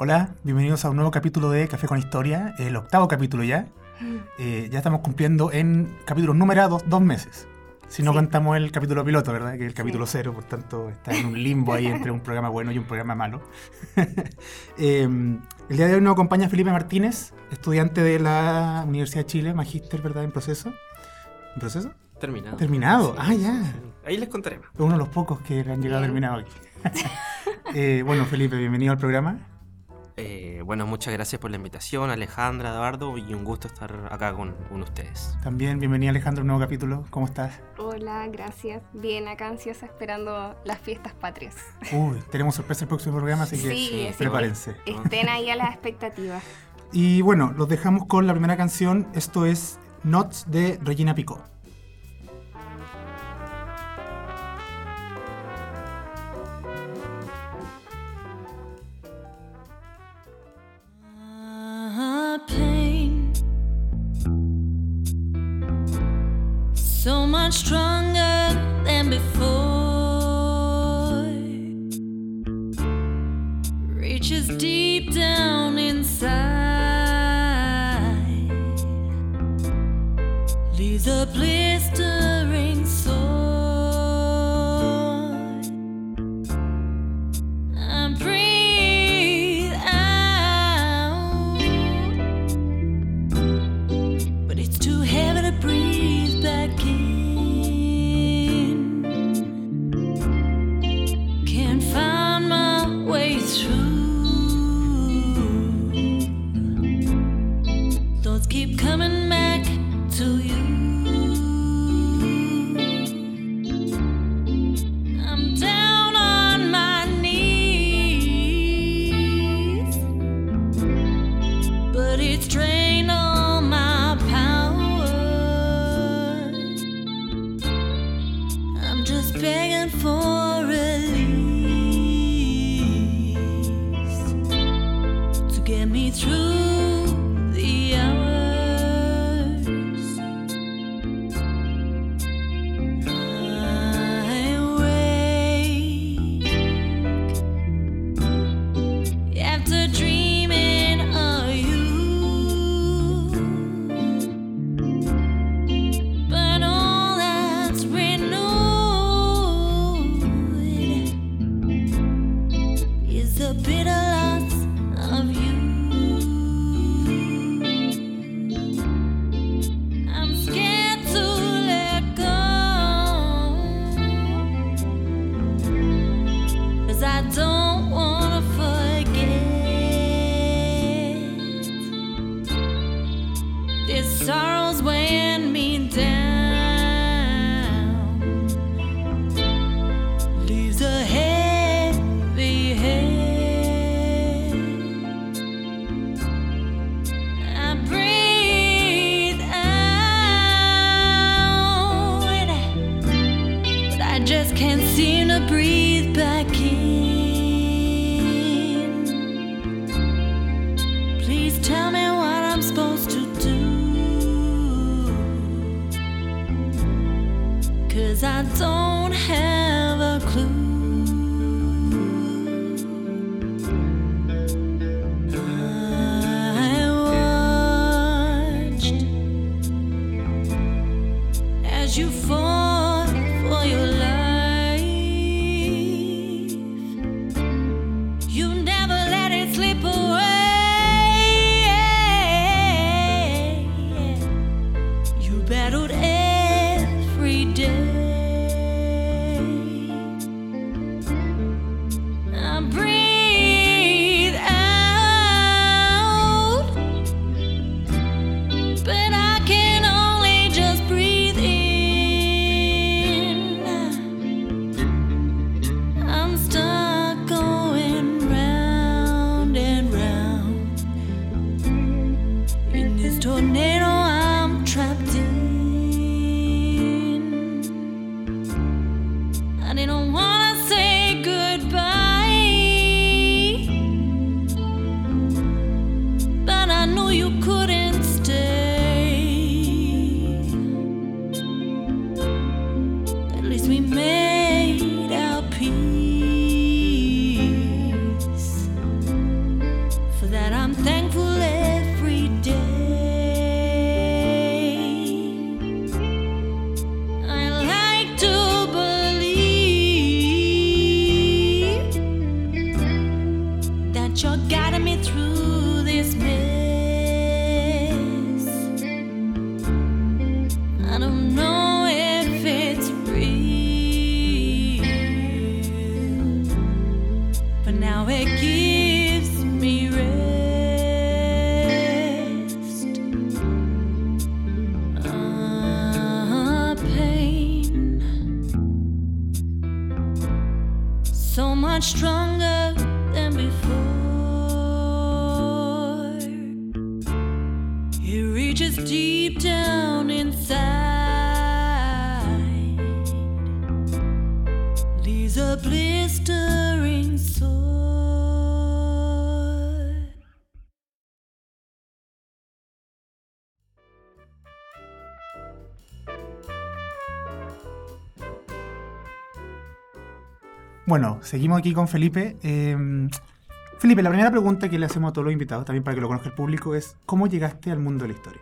Hola, bienvenidos a un nuevo capítulo de Café con Historia, el octavo capítulo ya. Eh, ya estamos cumpliendo en capítulos numerados dos meses. Si no Sí. contamos el capítulo piloto, ¿verdad? Que es el capítulo cero, por tanto está en un limbo ahí entre un programa bueno y un programa malo. Eh, el día de hoy nos acompaña Felipe Martínez, estudiante de la Universidad de Chile, magíster, ¿verdad? En proceso. ¿En proceso? Terminado. Terminado. Sí, Ah, ya. sí. Ahí les contaré más. Uno de los pocos que han llegado terminado aquí. Eh, bueno, Felipe, bienvenido al programa. Eh, bueno, muchas gracias por la invitación, Alejandra, Eduardo, y un gusto estar acá con, con ustedes. También bienvenido Alejandro a un nuevo capítulo. ¿Cómo estás? Hola, gracias. Bien, acá ansiosa esperando las fiestas patrias. Uy, tenemos sorpresa el próximo programa, así que Sí, que prepárense. Estén ahí a las expectativas. Y bueno, los dejamos con la primera canción. Esto es Notes de Regina Picot. So much stronger sorrow's weighing me down Bueno, seguimos aquí con Felipe. Eh, Felipe, la primera pregunta que le hacemos a todos los invitados, también para que lo conozca el público, es ¿cómo llegaste al mundo de la historia?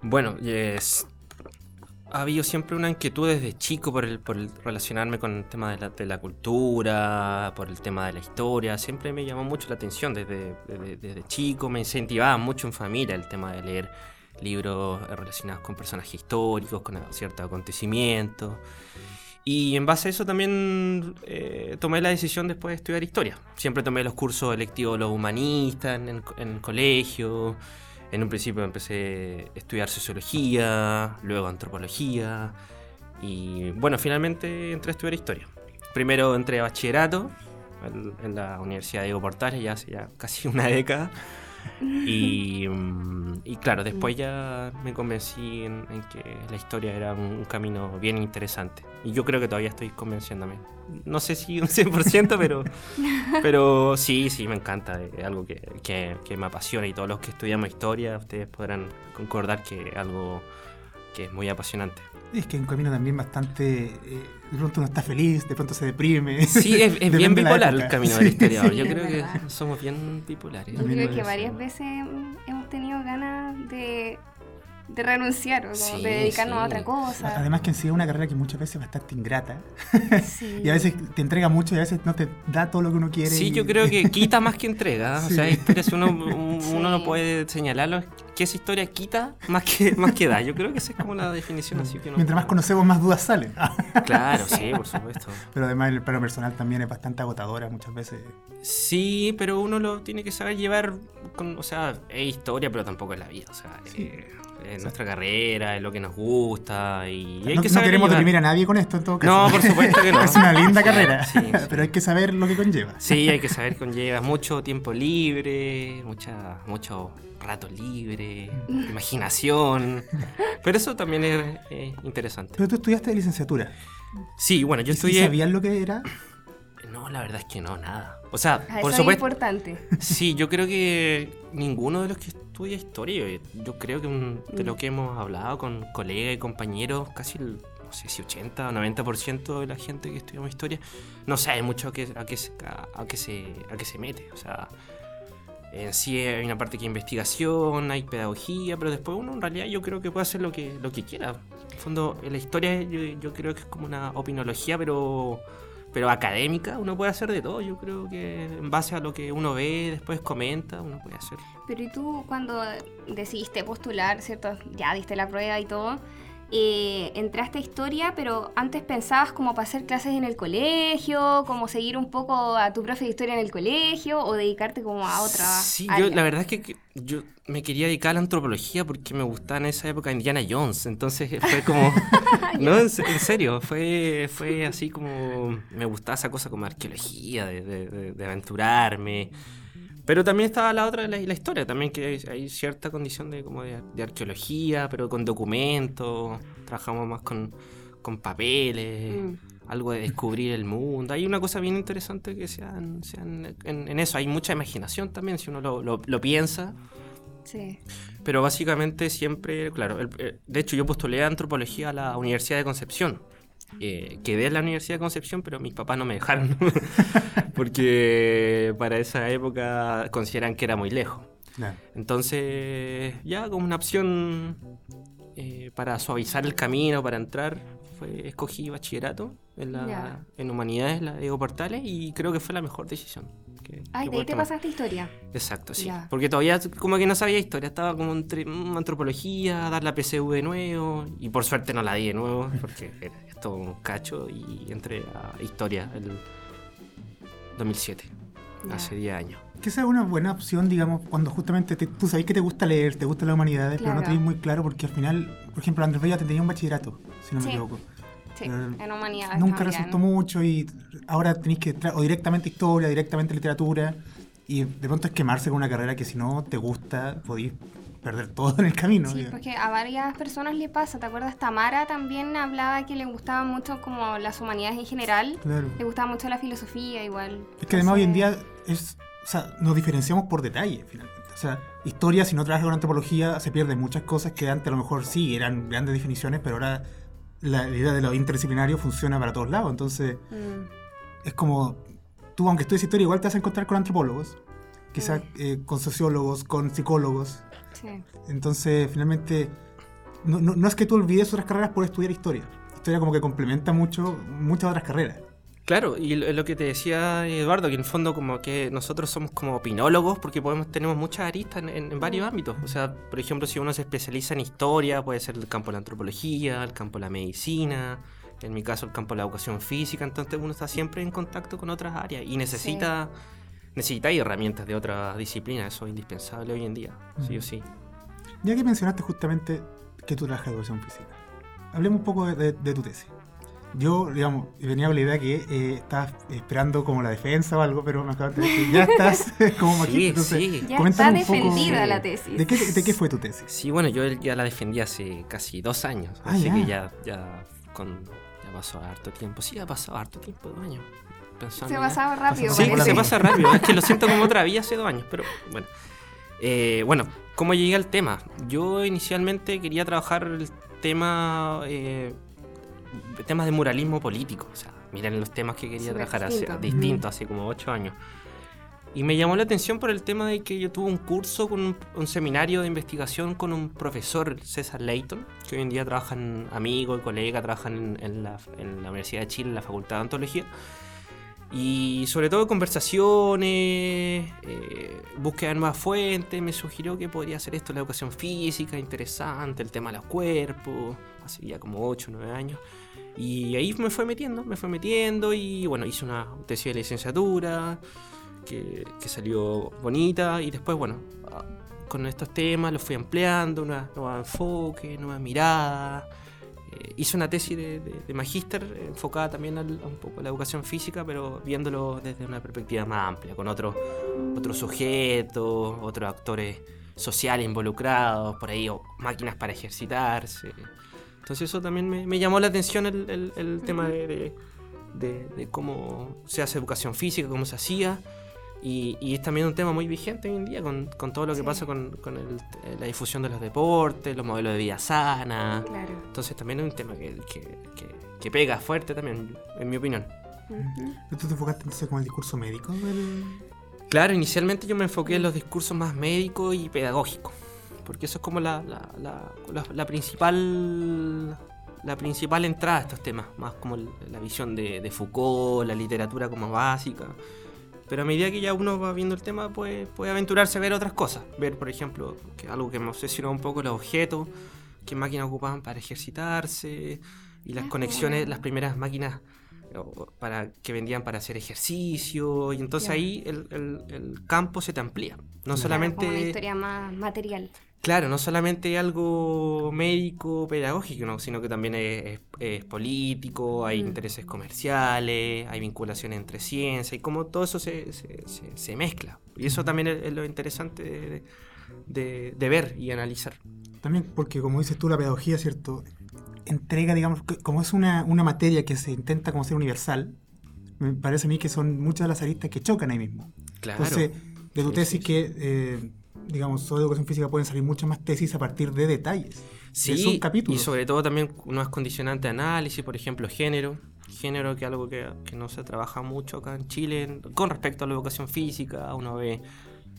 Bueno, ha habido siempre una inquietud desde chico por el, por el relacionarme con el tema de la, de la cultura, por el tema de la historia. Siempre me llamó mucho la atención desde, desde chico. Me incentivaba mucho en familia el tema de leer libros relacionados con personajes históricos, con ciertos acontecimientos. Y en base a eso también eh, tomé la decisión después de estudiar historia. Siempre tomé los cursos electivos los humanistas en, en- en el colegio. En un principio empecé a estudiar sociología, luego antropología. Y bueno, finalmente entré a estudiar historia. Primero entré a bachillerato en, en la Universidad Diego Portales, ya hace ya casi una década. Y, mm, y claro, después ya me convencí en, que la historia era un, un camino bien interesante. Y yo creo que todavía estoy convenciéndome. No sé si un 100%, pero, pero sí, sí, me encanta. Es algo que, que- que me apasiona y todos los que estudiamos historia, ustedes podrán concordar que es algo que es muy apasionante. Es que es un camino también bastante... eh, de pronto uno está feliz, de pronto se deprime. Sí, es, bien bipolar el camino Sí. del historiador. Yo Sí, creo que somos bien bipolares. Yo creo que varias veces hemos tenido ganas de, de renunciar o como Sí, de dedicarnos a otra cosa. Además que en sí es una carrera que muchas veces es bastante ingrata. Sí. Y a veces te entrega mucho y a veces no te da todo lo que uno quiere. Sí, y- yo creo que quita más que entrega. O sea, historias uno, no puede señalarlo. Que esa historia quita más que, más que da. Yo creo que esa es como la definición así que uno Mientras más conocemos, más dudas salen. Claro, sí, por supuesto. Pero además el plano personal también es bastante agotadora muchas veces. Sí, pero uno lo tiene que saber llevar con, o sea, es historia, pero tampoco es la vida. O sea, eh, es nuestra carrera, es lo que nos gusta y hay no, que no queremos llevar. deprimir a nadie con esto en todo caso. No, por supuesto que no. es una linda carrera, Sí, sí. pero hay que saber lo que conlleva. Sí, hay que saber que conlleva mucho tiempo libre, mucha, mucho rato libre, imaginación. Pero eso también es eh, interesante. Pero tú estudiaste de licenciatura. Sí, bueno, yo ¿Y estudié. ¿Sabías lo que era? No, la verdad es que no, nada. O sea, Ah, por eso es supuesto. importante. Sí, yo creo que ninguno de los que estudia historia, yo- creo que un- de lo que hemos hablado con colegas y compañeros, casi el, no sé si 80 o 90% de la gente que estudiamos historia, no sabe mucho a qué, a qué, se- a, a qué se, a qué se mete. O sea, en sí hay una parte que es investigación, hay pedagogía, pero después uno en realidad yo creo que puede hacer lo que, lo que quiera. En el fondo, la historia yo, yo creo que es como una opinología, pero pero académica, uno puede hacer de todo. Yo creo que en base a lo que uno ve, después comenta, uno puede hacer. Pero ¿y tú cuando decidiste postular, cierto? Ya diste la prueba y todo. Eh, entraste a historia, pero antes pensabas como para hacer clases en el colegio, como seguir un poco a tu profe de historia en el colegio o dedicarte como a otra Sí, área? yo la verdad es que yo me quería dedicar a la antropología porque me gustaba en esa época Indiana Jones. Entonces fue como. no, en, se- en serio, fue, fue así como. Me gustaba esa cosa como arqueología, de, de- de- de aventurarme. Pero también estaba la otra, la, la historia, también que hay, hay cierta condición de, como de, de arqueología, pero con documentos, trabajamos más con, con papeles, Mm. algo de descubrir el mundo. Hay una cosa bien interesante que sean, sean en, en eso, hay mucha imaginación también, si uno lo, lo- lo piensa. Sí. Pero básicamente siempre, claro, el- eh, de hecho yo postulé antropología a la Universidad de Concepción. Eh, quedé en la Universidad de Concepción, pero mis papás no me dejaron. porque para esa época consideran que era muy lejos. Entonces, ya como una opción eh, para suavizar el camino, para entrar, fue, escogí bachillerato en, la, en humanidades, la Diego Portales, y creo que fue la mejor decisión que- Ay, que de ahí te pasaste historia. Exacto, sí. Ya. Porque todavía como que no sabía historia, estaba como entre mm, antropología, dar la PCV de nuevo, y por suerte no la di de nuevo, porque era esto un cacho, y entré a historia el 2007, Ya. hace 10 años. Que esa es una buena opción, digamos, cuando justamente te- tú sabes que te gusta leer, te gustan las humanidades, pero no tenés muy claro porque al final, por ejemplo, Andrés Bello te tenía un bachillerato, si no me Sí. equivoco. Sí, Pero en humanidades. Nunca también. resultó mucho y ahora tenéis que o directamente historia, directamente literatura y de pronto es quemarse con una carrera que si no te gusta podéis perder todo en el camino. Sí, digamos. porque a varias personas le pasa. ¿Te acuerdas? Tamara también hablaba que le gustaba mucho como las humanidades en general. Claro. Le gustaba mucho la filosofía igual. Es que además hoy en día es, o sea, nos diferenciamos por detalle finalmente. O sea, historia, si no trabajas con antropología, se pierden muchas cosas que antes a lo mejor sí eran grandes definiciones, pero ahora la, idea de lo interdisciplinario funciona para todos lados. Entonces, mm, es como tú, aunque estudies historia, igual te vas a encontrar con antropólogos, quizás Mm. eh, con sociólogos, con psicólogos. sí. Entonces, finalmente, no, no- no es que tú olvides otras carreras por estudiar historia. Historia como que complementa mucho muchas otras carreras. Claro, y lo, lo que te decía Eduardo, que en el fondo como que nosotros somos como opinólogos porque podemos tenemos muchas aristas en, en- en varios ámbitos. O sea, por ejemplo, si uno se especializa en historia, puede ser el campo de la antropología, el campo de la medicina, en mi caso el campo de la educación física, entonces uno está siempre en contacto con otras áreas y necesita, necesita herramientas de otras disciplinas, eso es indispensable hoy en día, sí o sí. Ya que mencionaste justamente que tú trabajas de educación física, hablemos un poco de, de- de tu tesis. Yo, digamos, venía con la idea que eh, estabas esperando como la defensa o algo, pero me acabas de decir que ya estás como magíster. Sí, entonces, sí. Ya está poco- defendida la tesis. ¿De qué, ¿De qué fue tu tesis? Sí, bueno, yo ya la defendí hace casi dos años, Ah, así ya. que ya, ya, con, ya pasó harto tiempo. Sí, ha pasado harto tiempo, dos años. pensando Se pasaba rápido. Sí, se pasa rápido. Es que lo siento como otra vida hace dos años, pero bueno. Eh, bueno, ¿cómo llegué al tema? Yo inicialmente quería trabajar el tema, eh, temas de muralismo político. O sea, miren los temas que quería Súper trabajar hace, distinto. distinto, hace como ocho años. Y me llamó la atención por el tema de que yo tuve un curso con un, un seminario de investigación con un profesor, César Leighton, que hoy en día trabaja en amigo y colega, trabaja en, en la, en la Universidad de Chile, en la Facultad de Antología. Y sobre todo conversaciones, eh, búsqueda de nuevas fuentes, me sugirió que podría ser esto la educación física, interesante, el tema de los cuerpos, hace ya como 8 o 9 años. Y ahí me fue metiendo, me fue metiendo y bueno, hice una tesis de licenciatura que, salió bonita y después, bueno, ah, con estos temas los fui ampliando, una nueva enfoque, nueva mirada. Eh, hice una tesis de, de- de magíster enfocada también al- a un poco a la educación física, pero viéndolo desde una perspectiva más amplia, con otros otros sujetos, otros actores sociales involucrados, por ahí, o máquinas para ejercitarse. Entonces eso también me, me llamó la atención el, el- el tema de, de- de- de cómo se hace educación física, cómo se hacía. Y, y es también un tema muy vigente hoy en día con, con todo lo que Sí. pasa con, con el- la difusión de los deportes, los modelos de vida sana. Claro. Entonces también es un tema que, que, que- que pega fuerte también, en mi opinión. Ujú. ¿Tú te enfocaste entonces con el discurso médico? del- Claro, inicialmente yo me enfoqué en los discursos más médicos y pedagógicos, porque eso es como la, la, la- la- la principal la principal entrada a estos temas, más como la visión de, de Foucault, la literatura como básica. Pero a medida que ya uno va viendo el tema, pues, puede aventurarse a ver otras cosas. Ver, por ejemplo, que algo que me obsesionó un poco, los objetos, qué máquinas ocupaban para ejercitarse, y las Ah, conexiones, las primeras máquinas para que vendían para hacer ejercicio y entonces ahí el, el- el campo se te amplía no solamente como una historia más material. Claro no solamente algo médico pedagógico ¿no? sino que también es, político hay Mm. intereses comerciales hay vinculaciones entre ciencia y como todo eso se, se- se- se mezcla y eso también es, es lo interesante de, de- de ver y analizar También porque, como dices tú, la pedagogía, ¿cierto? Entrega, digamos, que como es una, una materia que se intenta como ser universal, me parece a mí que son muchas de las aristas que chocan ahí mismo. claro Entonces, de tu Sí, tesis sí, sí. que, eh, digamos, sobre educación física pueden salir muchas más tesis a partir de detalles. Sí, de subcapítulos. y sobre todo también unos condicionantes de análisis, por ejemplo, género. Género que es algo que, que no se trabaja mucho acá en Chile en- con respecto a la educación física. Uno ve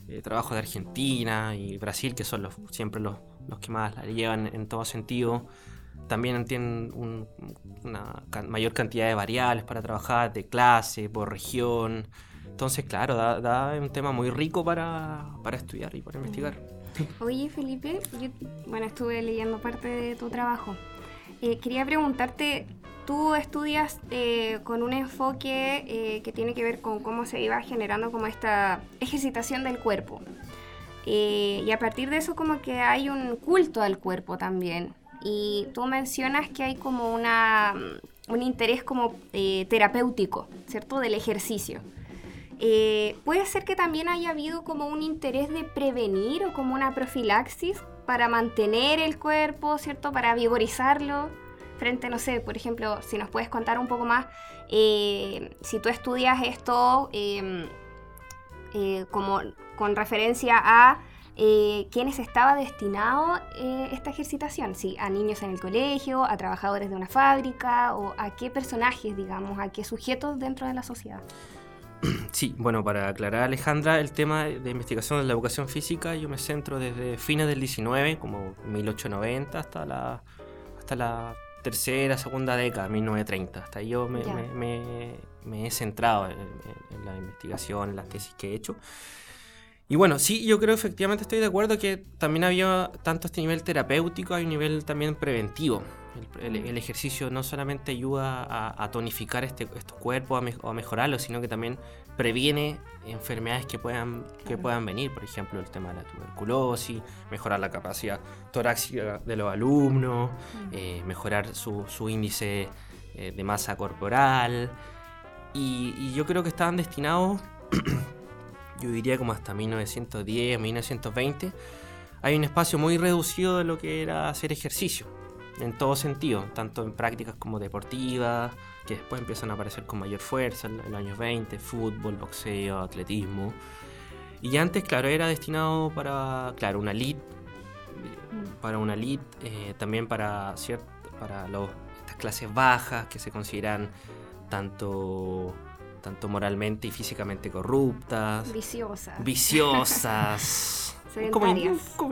eh, trabajos de Argentina y Brasil, que son los, siempre los, los que más la llevan en todo sentido. También tienen un- una mayor cantidad de variables para trabajar, de clase, por región. Entonces, claro, da, da un tema muy rico para, para estudiar y para investigar. Oye, Felipe, yo bueno, estuve leyendo parte de tu trabajo. Eh, quería preguntarte, tú estudias eh, con un enfoque eh, que tiene que ver con cómo se iba generando como esta ejercitación del cuerpo. Eh, y a partir de eso como que hay un culto al cuerpo también. Y tú mencionas que hay como una, un interés como eh, terapéutico, ¿cierto? Del ejercicio. Eh, puede ser que también haya habido como un interés de prevenir o como una profilaxis para mantener el cuerpo, ¿cierto? Para vigorizarlo frente, no sé, por ejemplo, si nos puedes contar un poco más, eh, si tú estudias esto eh, eh, como con referencia a eh, estaba destinado esta ejercitación, si a niños en el colegio, a trabajadores de una fábrica o a qué personajes, digamos, a qué sujetos dentro de la sociedad. Sí, bueno, para aclarar Alejandra, el tema de investigación de la educación física, yo me centro desde fines del 19, como 1890, hasta la, hasta la tercera, segunda década, 1930. Hasta ahí yo me, Ya. me- me- me he centrado en, en- en la investigación, en las tesis que he hecho. Y bueno, sí, yo creo efectivamente estoy de acuerdo que también había tanto este nivel terapéutico, hay un nivel también preventivo. El, el- el ejercicio no solamente ayuda a, a tonificar este, estos cuerpos a me- a mejorarlos, sino que también previene enfermedades que puedan, que puedan venir. Por ejemplo, el tema de la tuberculosis, mejorar la capacidad torácica de los alumnos, eh, mejorar su, su índice eh, de masa corporal. Y, y yo creo que estaban destinados, yo diría como hasta 1910, 1920, hay un espacio muy reducido de lo que era hacer ejercicio, en todo sentido, tanto en prácticas como deportivas, que después empiezan a aparecer con mayor fuerza en, los años 20, fútbol, boxeo, atletismo. Y antes, claro, era destinado para, claro, una elite, para una elite, eh, también para, los, estas clases bajas que se consideran tanto, tanto moralmente y físicamente corruptas, Viciosa. viciosas.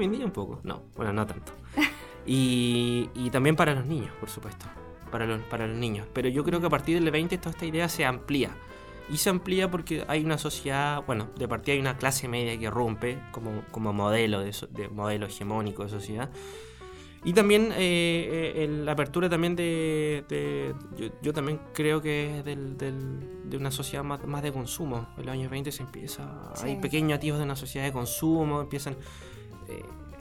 en día un poco. No, bueno, no tanto. Y, y también para los niños, por supuesto. Para los, para los niños. Pero yo creo que a partir del 20 toda esta idea se amplía. Y se amplía porque hay una sociedad, bueno, de partida hay una clase media que rompe como, como modelo de, so- de modelo hegemónico de sociedad. Y también eh, eh, la apertura también de... de- yo, yo también creo que es del- del- de una sociedad más, más de consumo. En los años 20 se empieza... Sí. Hay pequeños atisbos de una sociedad de consumo, empiezan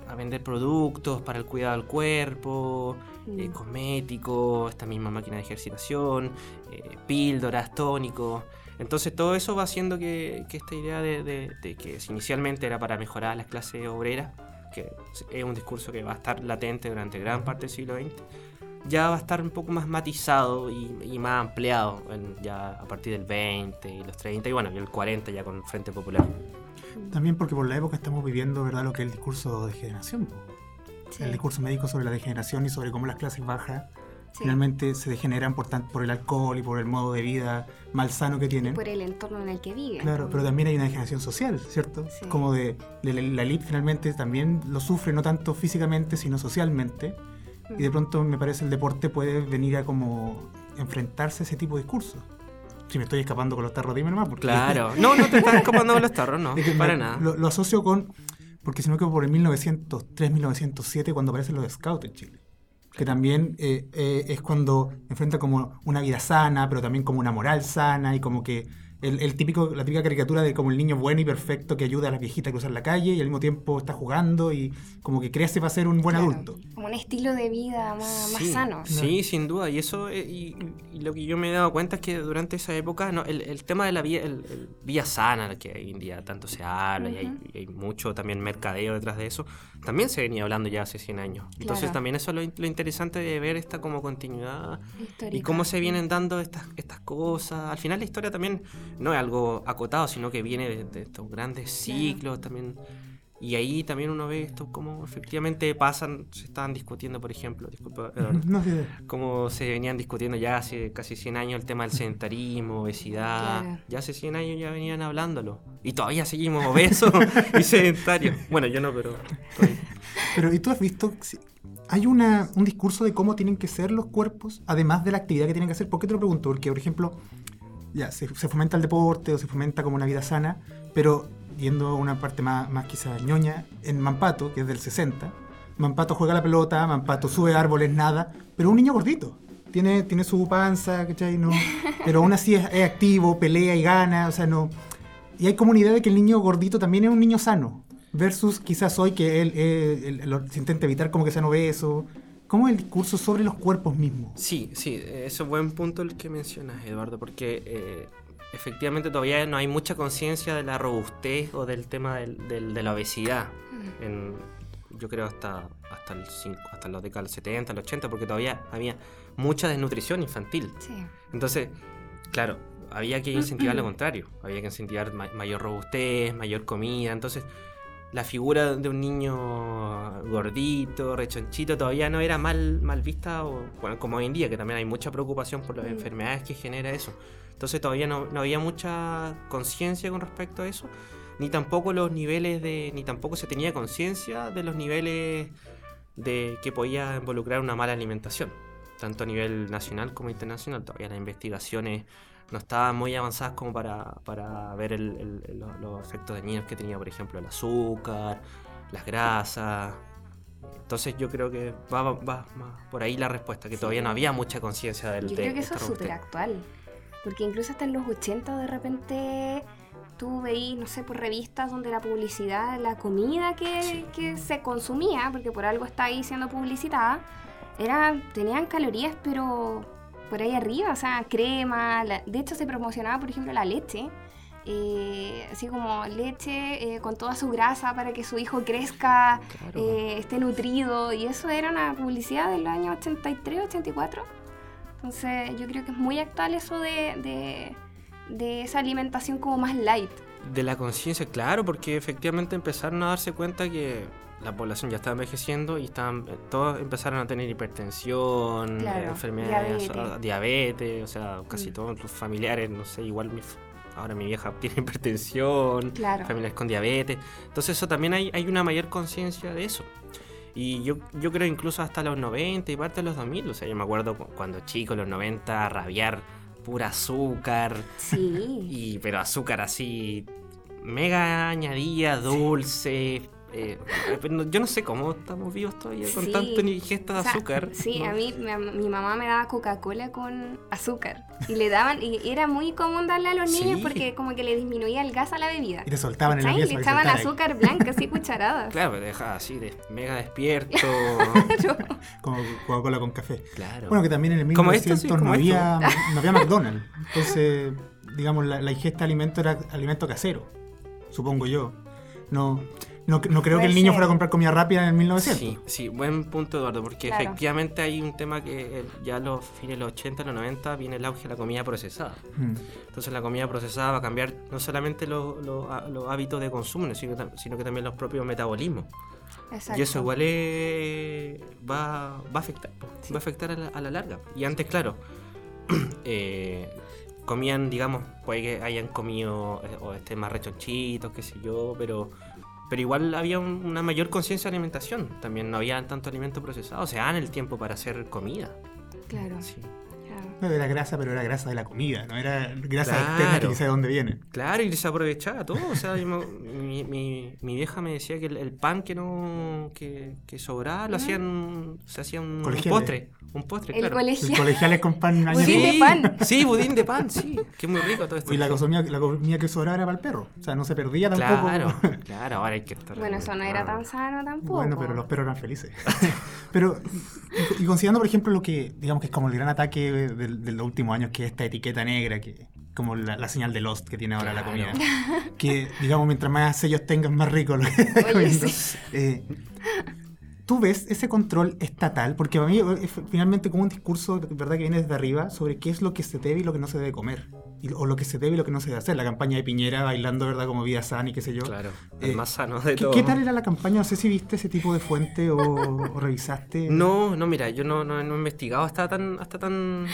a vender productos para el cuidado del cuerpo, eh, Mm. cosméticos, esta misma máquina de ejercitación, eh, píldoras, tónicos. Entonces todo eso va haciendo que, que esta idea de, de- de que inicialmente era para mejorar a las clases obreras, que es un discurso que va a estar latente durante gran parte del siglo XX, ya va a estar un poco más matizado y, y más ampliado en- ya a partir del 20 y los 30 y bueno, y el 40 ya con el Frente Popular. También porque por la época estamos viviendo, ¿verdad?, lo que es el discurso de degeneración. Sí, El discurso médico sobre la degeneración y sobre cómo las clases bajas sí. finalmente se degeneran por, tan- por el alcohol y por el modo de vida malsano que Y tienen. por el entorno en el que viven. Claro, pero también hay una degeneración social, ¿cierto? Sí. Como de, de la, la elite finalmente también lo sufre no tanto físicamente, sino socialmente. Y de pronto me parece el deporte puede venir a como enfrentarse a ese tipo de discursos. Si me estoy escapando con los tarros, dime nomás. Porque Claro, no, no te estás escapando de los tarros, no, Es que para me- nada. Lo, lo asocio con. Porque si no que por el 1903, 1907, cuando aparecen los scouts en Chile. Que también eh, eh, es cuando enfrenta como una vida sana, pero también como una moral sana y como que el, el típico, la típica caricatura de como el niño bueno y perfecto que ayuda a las viejitas a cruzar la calle y al mismo tiempo está jugando y como que crece para ser un buen Claro, adulto. Como un estilo de vida más, más Sí, sano. Sí, sin duda. Y eso, eh, y, y lo que yo me he dado cuenta es que durante esa época, no, el, el tema de la vía, el, el vía sana, que hoy en día tanto se habla y, hay, y hay mucho también mercadeo detrás de eso, también se venía hablando ya hace 100 años. Entonces también eso es lo, in- lo interesante de ver esta como continuidad y cómo se vienen dando estas, estas cosas. Al final la historia también no es algo acotado, sino que viene de, de estos grandes ciclos también. Y ahí también uno ve esto como efectivamente pasan, se estaban discutiendo, por ejemplo, disculpa, Eduardo, No sé. como se venían discutiendo ya hace casi 100 años el tema del sedentarismo, obesidad. Claro. Ya hace 100 años ya venían hablándolo. Y todavía seguimos obesos y sedentarios. Bueno, yo no, pero... estoy- Pero ¿y tú has visto? si- Hay una, un discurso de cómo tienen que ser los cuerpos, además de la actividad que tienen que hacer. ¿Por qué te lo pregunto? Porque, por ejemplo, ya, se, se fomenta el deporte o se fomenta como una vida sana, pero yendo a una parte más, más quizás ñoña, en Mampato, que es del 60, Mampato juega la pelota, Mampato sube árboles, nada, pero un niño gordito. Tiene, tiene su panza, ¿cachai? No, pero aún así es, activo, pelea y gana, o sea, no... Y hay como una idea de que el niño gordito también es un niño sano, versus quizás hoy que él, lo- se intenta evitar como que sean obesos. ¿Cómo es el discurso sobre los cuerpos mismos? Sí, sí, eso es buen punto el que mencionas, Eduardo, porque eh, efectivamente todavía no hay mucha conciencia de la robustez o del tema del- del- de la obesidad. En, yo creo hasta, hasta, el cinco- hasta los décadas del 70, el 80, porque todavía había mucha desnutrición infantil. Sí. Entonces, claro, había que incentivar lo contrario. Había que incentivar ma- mayor robustez, mayor comida. Entonces, la figura de un niño gordito, rechonchito, todavía no era mal, mal vista, o, bueno, como hoy en día, que también hay mucha preocupación por las Mm. enfermedades que genera eso. Entonces, todavía no, no había mucha conciencia con respecto a eso, ni tampoco los niveles de. ni tampoco se tenía conciencia de los niveles de que podía involucrar una mala alimentación tanto a nivel nacional como internacional. Todavía las investigaciones no estaban muy avanzadas como para, para ver el- el- los, los efectos dañinos que tenía, por ejemplo, el azúcar, las grasas. Entonces yo creo que va, va- va más por ahí la respuesta, que todavía no había mucha conciencia del Yo de creo que eso es súper actual. Porque incluso hasta en los 80 de repente tú veís, no sé, por revistas donde la publicidad, la comida que, que se consumía, porque por algo está ahí siendo publicitada, era, tenían calorías pero por ahí arriba, o sea, crema, la- de hecho se promocionaba por ejemplo la leche. eh, así como leche eh, con toda su grasa para que su hijo crezca, Claro. eh, esté nutrido. Y eso era una publicidad del año 83, 84. Entonces yo creo que es muy actual eso de, de, de esa alimentación como más light. De la conciencia, claro, porque efectivamente empezaron a darse cuenta que la población ya estaba envejeciendo y estaban, eh, todos empezaron a tener hipertensión, Claro, eh, enfermedades, diabetes. o sea, diabetes, o sea, casi Mm. todos los familiares, no sé, igual mi, ahora mi vieja tiene hipertensión, Claro. familiares con diabetes. Entonces eso también hay, hay una mayor conciencia de eso. Y yo, yo creo incluso hasta los 90 y parte de los 2000, o sea, yo me acuerdo cu- cuando chico, los 90, rabiar pura azúcar, Sí. y, pero azúcar así, mega añadida, dulce. Eh, pero no- yo no sé cómo estamos vivos todavía con Sí. tanto ingesta de O sea, azúcar. Sí, ¿no? a mí mi, mi mamá me daba Coca-Cola con azúcar. Y le daban, y era muy común darle a los niños Sí. porque como que le disminuía el gas a la bebida. Y te soltaban ¿Cachai? mesa. Le echaban azúcar blanca, así cucharadas. Claro, me dejaba así, de, mega despierto. Como Coca-Cola con café. claro. Bueno, que también en el Como 1900 esto, sí, no, había, no había McDonald's. Entonces, digamos, la, la ingesta de alimento era alimento casero, supongo yo. No, no, no creo que el niño ser. fuera a comprar comida rápida en el 1900. Sí, sí, buen punto Eduardo, porque Claro. efectivamente hay un tema que eh, ya a los fines de los 80, los 90 viene el auge de la comida procesada. Mm. Entonces la comida procesada va a cambiar no solamente los los- hábitos de consumo, sino, sino que también los propios metabolismos. Exacto. Y eso igual es- va, va a afectar, va a afectar a la, a la larga. Y antes, claro, eh, comían, digamos, puede que hayan comido eh, o estén más rechonchitos, qué sé yo, pero, pero igual había un- una mayor conciencia de alimentación. También no había tanto alimento procesado, se dan el tiempo para hacer comida. Claro. Sí. claro. No era grasa, pero era grasa de la comida, no era grasa Claro. externa que quizá de dónde viene. Claro, y se aprovechaba todo. O sea, yo me- mi, mi- mi vieja me decía que el, el pan que no que, que sobraba lo hacían, se hacía un, postre. Un postre, El claro. El colegiales con pan Budín añadido. de pan. Sí, budín de pan, sí. Que es muy rico todo esto. Y la comida, la comida que sobraba era para el perro. O sea, no se perdía tampoco. Claro, claro, ahora hay que estar. Bueno, eso no era tan sano tampoco. Bueno, pero los perros eran felices. pero, y, y considerando, por ejemplo, lo que, digamos que es como el gran ataque del- de, los últimos años, que es esta etiqueta negra, que como la, la señal de Lost que tiene ahora la Claro. comida. Que, digamos, mientras más sellos tengas, más rico lo que estás Oye, comiendo. sí. Eh, ¿Tú ves ese control estatal? Porque para mí es finalmente como un discurso, ¿verdad?, que viene desde arriba sobre qué es lo que se debe y lo que no se debe comer. O lo que se debe y lo que no se debe hacer. La campaña de Piñera bailando, ¿verdad?, como vida sana y qué sé yo. Claro, el Eh, más sano de ¿Qué, todo. qué tal era la campaña? No sé si viste ese tipo de fuente o, o revisaste. No, no, mira, yo no, no, no he investigado hasta tan, hasta tan,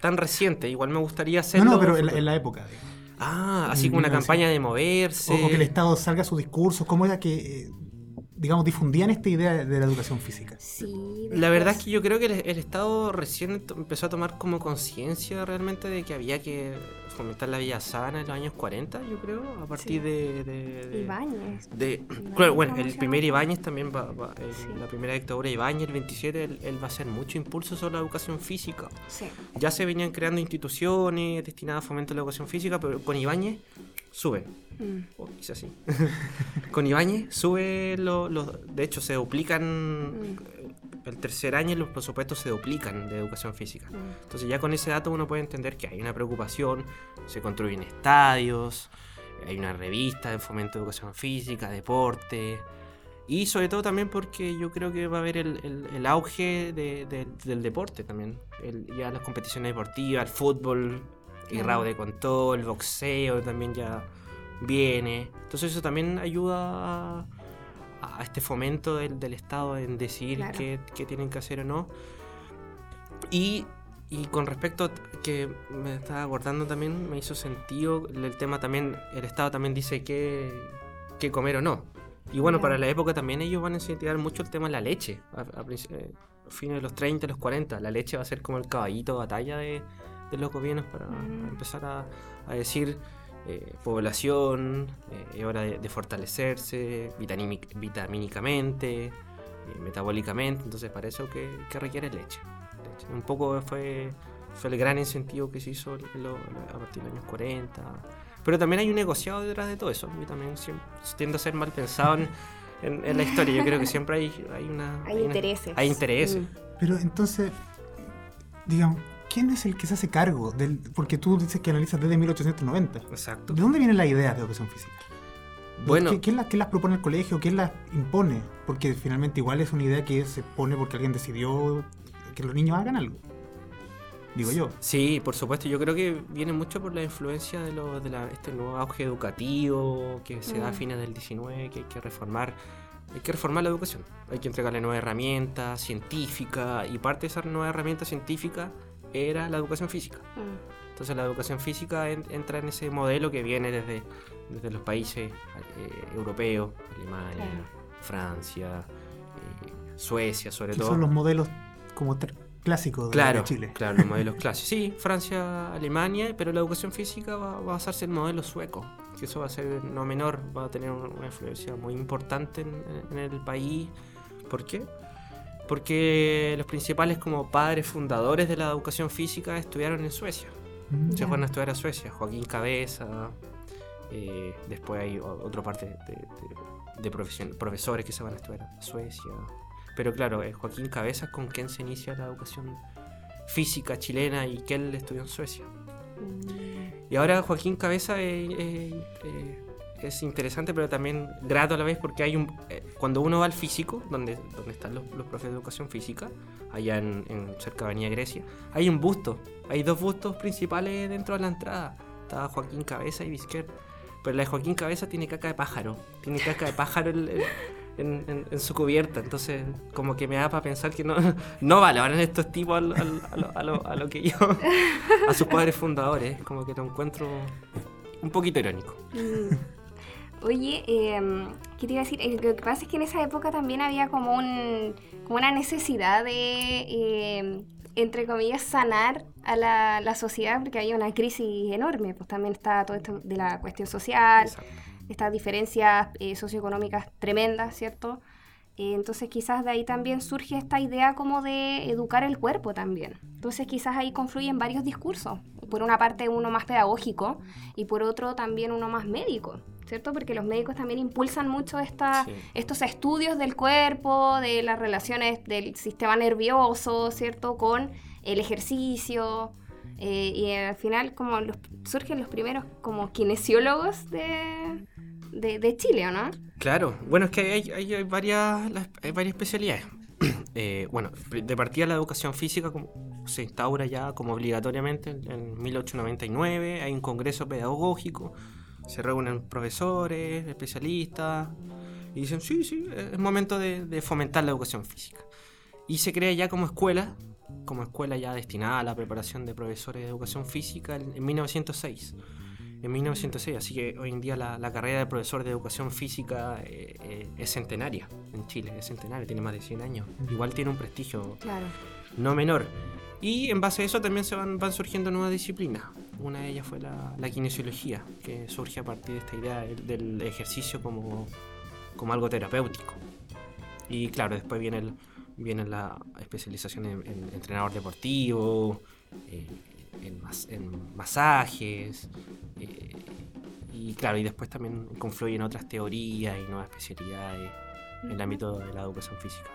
tan reciente. Igual me gustaría no, hacerlo. no, pero en la, en la época. digamos. Ah, así como una 1900. campaña de moverse. O, o que el Estado salga a su discurso. ¿Cómo era que.? eh, digamos, difundían esta idea de la educación física. Sí. La verdad es que yo creo que el, el Estado recién empezó a tomar como conciencia realmente de que había que fomentar la vida sana en los años 40, yo creo, a partir Sí. de... de- de- Ibáñez. de- Ibáñez claro, bueno, el primer. Ibáñez también va, va- el- Sí. la primera dictadura de Ibáñez, el 27, él, él va a hacer mucho impulso sobre la educación física. Sí. Ya se venían creando instituciones destinadas a fomentar la educación física, pero con Ibáñez sube. Mm. O quizás sí. con Ibáñez sube los... de hecho, se duplican... Mm. El tercer año los presupuestos se duplican de educación física. Mm. Entonces ya con ese dato uno puede entender que hay una preocupación, se construyen estadios, hay una revista de fomento de educación física, deporte, y sobre todo también porque yo creo que va a haber el, el- el auge de- de- del deporte también, El- ya las competiciones deportivas, el fútbol, Claro. rabo de todo, el boxeo también ya viene, entonces eso también ayuda a, a este fomento del, del Estado en decidir Claro. qué, qué tienen que hacer o no. Y, y con respecto a que me estaba acordando también, me hizo sentido el tema también, el Estado también dice qué, qué comer o no. Y bueno, Ya. para la época también ellos van a incentivar mucho el tema de la leche. A, a princi- eh, a fines de los 30, los 40, la leche va a ser como el caballito de batalla de, de los gobiernos para, para empezar a, a decir eh, población, eh, es hora de, de fortalecerse vitamínic- vitamínicamente, eh, metabólicamente, entonces para eso que, que requiere leche. leche. Un poco fue, fue el gran incentivo que se hizo lo- a partir de los años 40. Pero también hay un negociado detrás de todo eso. Yo también siempre, tiendo a ser mal pensado en, en- en la historia. Yo creo que siempre hay, hay una... Hay una- intereses. hay intereses. Mm. Pero entonces, digamos, ¿quién es el que se hace cargo del...? Porque tú dices que analizas desde 1890. Exacto. ¿De dónde vienen las ideas de educación física? Bueno. ¿Qui- ¿Quién, las, las propone el colegio? ¿Quién las impone? Porque finalmente igual es una idea que se pone porque alguien decidió que los niños hagan algo. Digo yo. Sí, por supuesto. Yo creo que viene mucho por la influencia de, lo, de la- este nuevo auge educativo que se da a Mm. fines del 19, que hay que reformar. Hay que reformar la educación. Hay que entregarle nuevas herramientas científicas y parte de esa nueva herramienta científica era la educación física. Mm. Entonces la educación física en- entra en ese modelo que viene desde, desde los países eh, europeos, Alemania, Claro. Francia, eh, Suecia sobre todo. son los modelos como clásicos de, Claro, de Chile. claro, los modelos clásicos. Sí, Francia, Alemania, pero la educación física va, va a basarse en el modelo sueco, que eso va a ser no menor, va a tener una influencia muy importante en, en el país. ¿Por qué? Porque los principales como padres fundadores de la educación física estudiaron en Suecia. Mm. Se fueron a estudiar a Suecia, Joaquín Cabeza, eh, después hay otra parte de, de- de profesion- profesores que se van a estudiar a Suecia. Pero claro, eh, Joaquín Cabeza con quien se inicia la educación física chilena y que él estudió en Suecia. Mm. Y ahora Joaquín Cabeza eh, eh, es interesante, pero también grato a la vez porque hay un... eh, cuando uno va al físico, donde, donde están los, los profes de educación física, allá en, en cerca de Avenida Grecia, hay un busto. Hay dos bustos principales dentro de la entrada. Está Joaquín Cabeza y Vizquer. Pero la de Joaquín Cabeza tiene caca de pájaro. Tiene caca de pájaro el- en, su cubierta. Entonces, como que me da para pensar que no, no valoran estos tipos a lo que yo... a sus padres fundadores. Como que lo encuentro un poquito irónico. Mm. Oye, eh, ¿qué te iba a decir? Eh, Lo que pasa es que en esa época también había como, un, como una necesidad de, eh, entre comillas, sanar a la, la sociedad porque había una crisis enorme. Pues también está todo esto de la cuestión social, Exacto. estas diferencias eh, socioeconómicas tremendas, ¿cierto? Eh, entonces quizás de ahí también surge esta idea como de educar el cuerpo también. Entonces quizás ahí confluyen varios discursos. Por una parte uno más pedagógico y por otro también uno más médico, ¿cierto? Porque los médicos también impulsan mucho esta, Sí. estos estudios del cuerpo, de las relaciones del sistema nervioso, ¿cierto? Con el ejercicio. eh, y al final como los- surgen los primeros como kinesiólogos de, de, Chile, ¿o no? Claro, bueno, es que hay, varias, hay varias especialidades. Eh, bueno, de partida la educación física como- se instaura ya como obligatoriamente en, en 1899, hay un congreso pedagógico, se reúnen profesores, especialistas, y dicen, sí, sí, es momento de, de fomentar la educación física. Y se crea ya como escuela, como escuela ya destinada a la preparación de profesores de educación física en, en 1906. En 1906, así que hoy en día la, la carrera de profesor de educación física eh, eh, es centenaria en Chile, es centenaria, tiene más de 100 años. Igual tiene un prestigio Claro. no menor. Y en base a eso también se van, van surgiendo nuevas disciplinas. Una de ellas fue la, la kinesiología, que surge a partir de esta idea del, del ejercicio como, como algo terapéutico. Y claro, después viene, el, viene la especialización en, en entrenador deportivo, eh, en, mas- en masajes. eh, y claro, y después también confluyen otras teorías y nuevas especialidades en el ámbito de la educación física.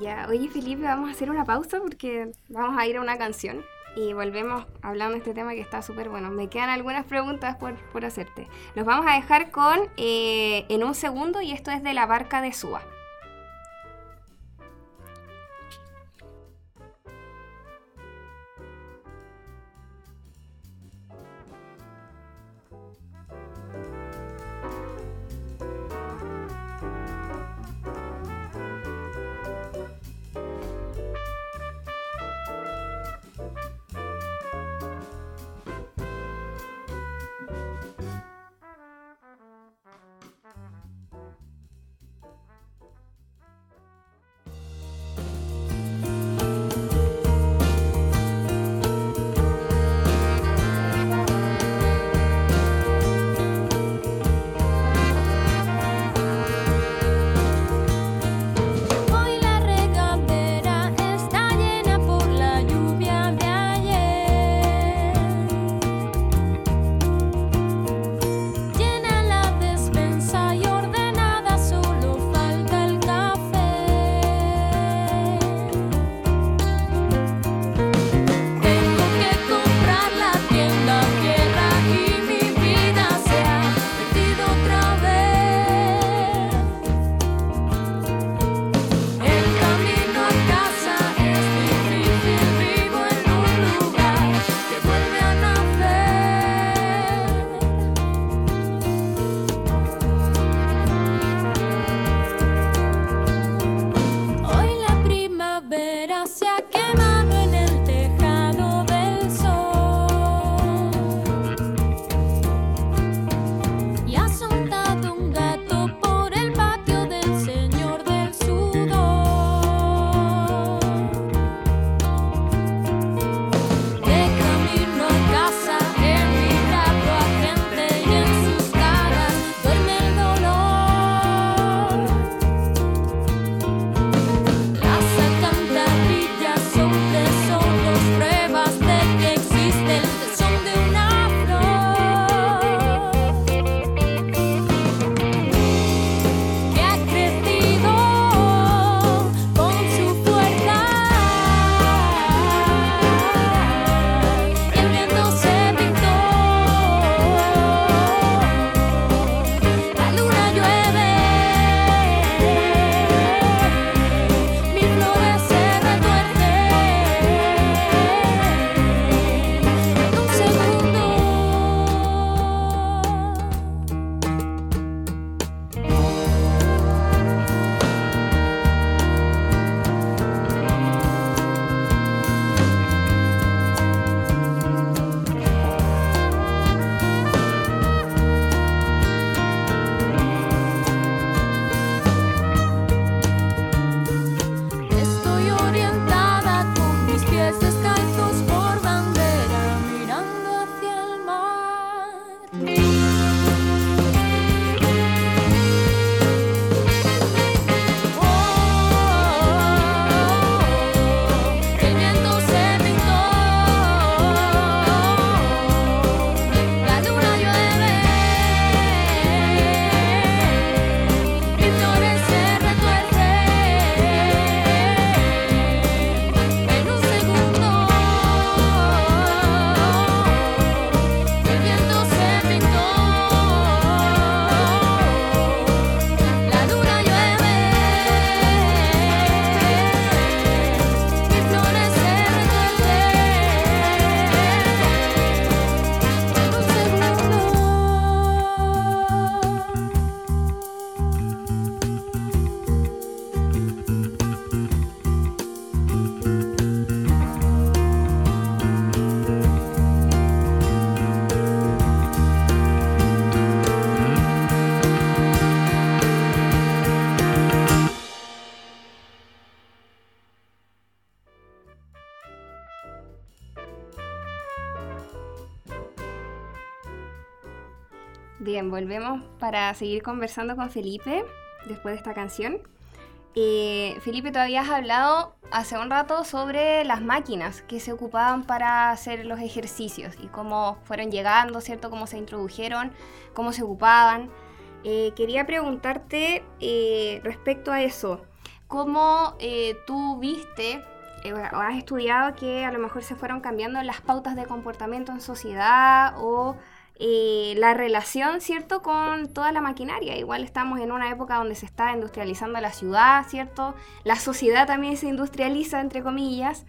Ya, oye Felipe, vamos a hacer una pausa porque vamos a ir a una canción y volvemos hablando de este tema que está súper bueno. Me quedan algunas preguntas por, por hacerte. Los vamos a dejar con eh, En un segundo y esto es de la barca de Suba. Volvemos para seguir conversando con Felipe después de esta canción. Eh, Felipe, tú habías hablado hace un rato sobre las máquinas que se ocupaban para hacer los ejercicios y cómo fueron llegando, ¿cierto? Cómo se introdujeron, cómo se ocupaban. Eh, quería preguntarte eh, respecto a eso, ¿cómo eh, tú viste eh, o has estudiado que a lo mejor se fueron cambiando las pautas de comportamiento en sociedad o eh, la relación, ¿cierto?, con toda la maquinaria. Igual estamos en una época donde se está industrializando la ciudad, ¿cierto? La sociedad también se industrializa, entre comillas.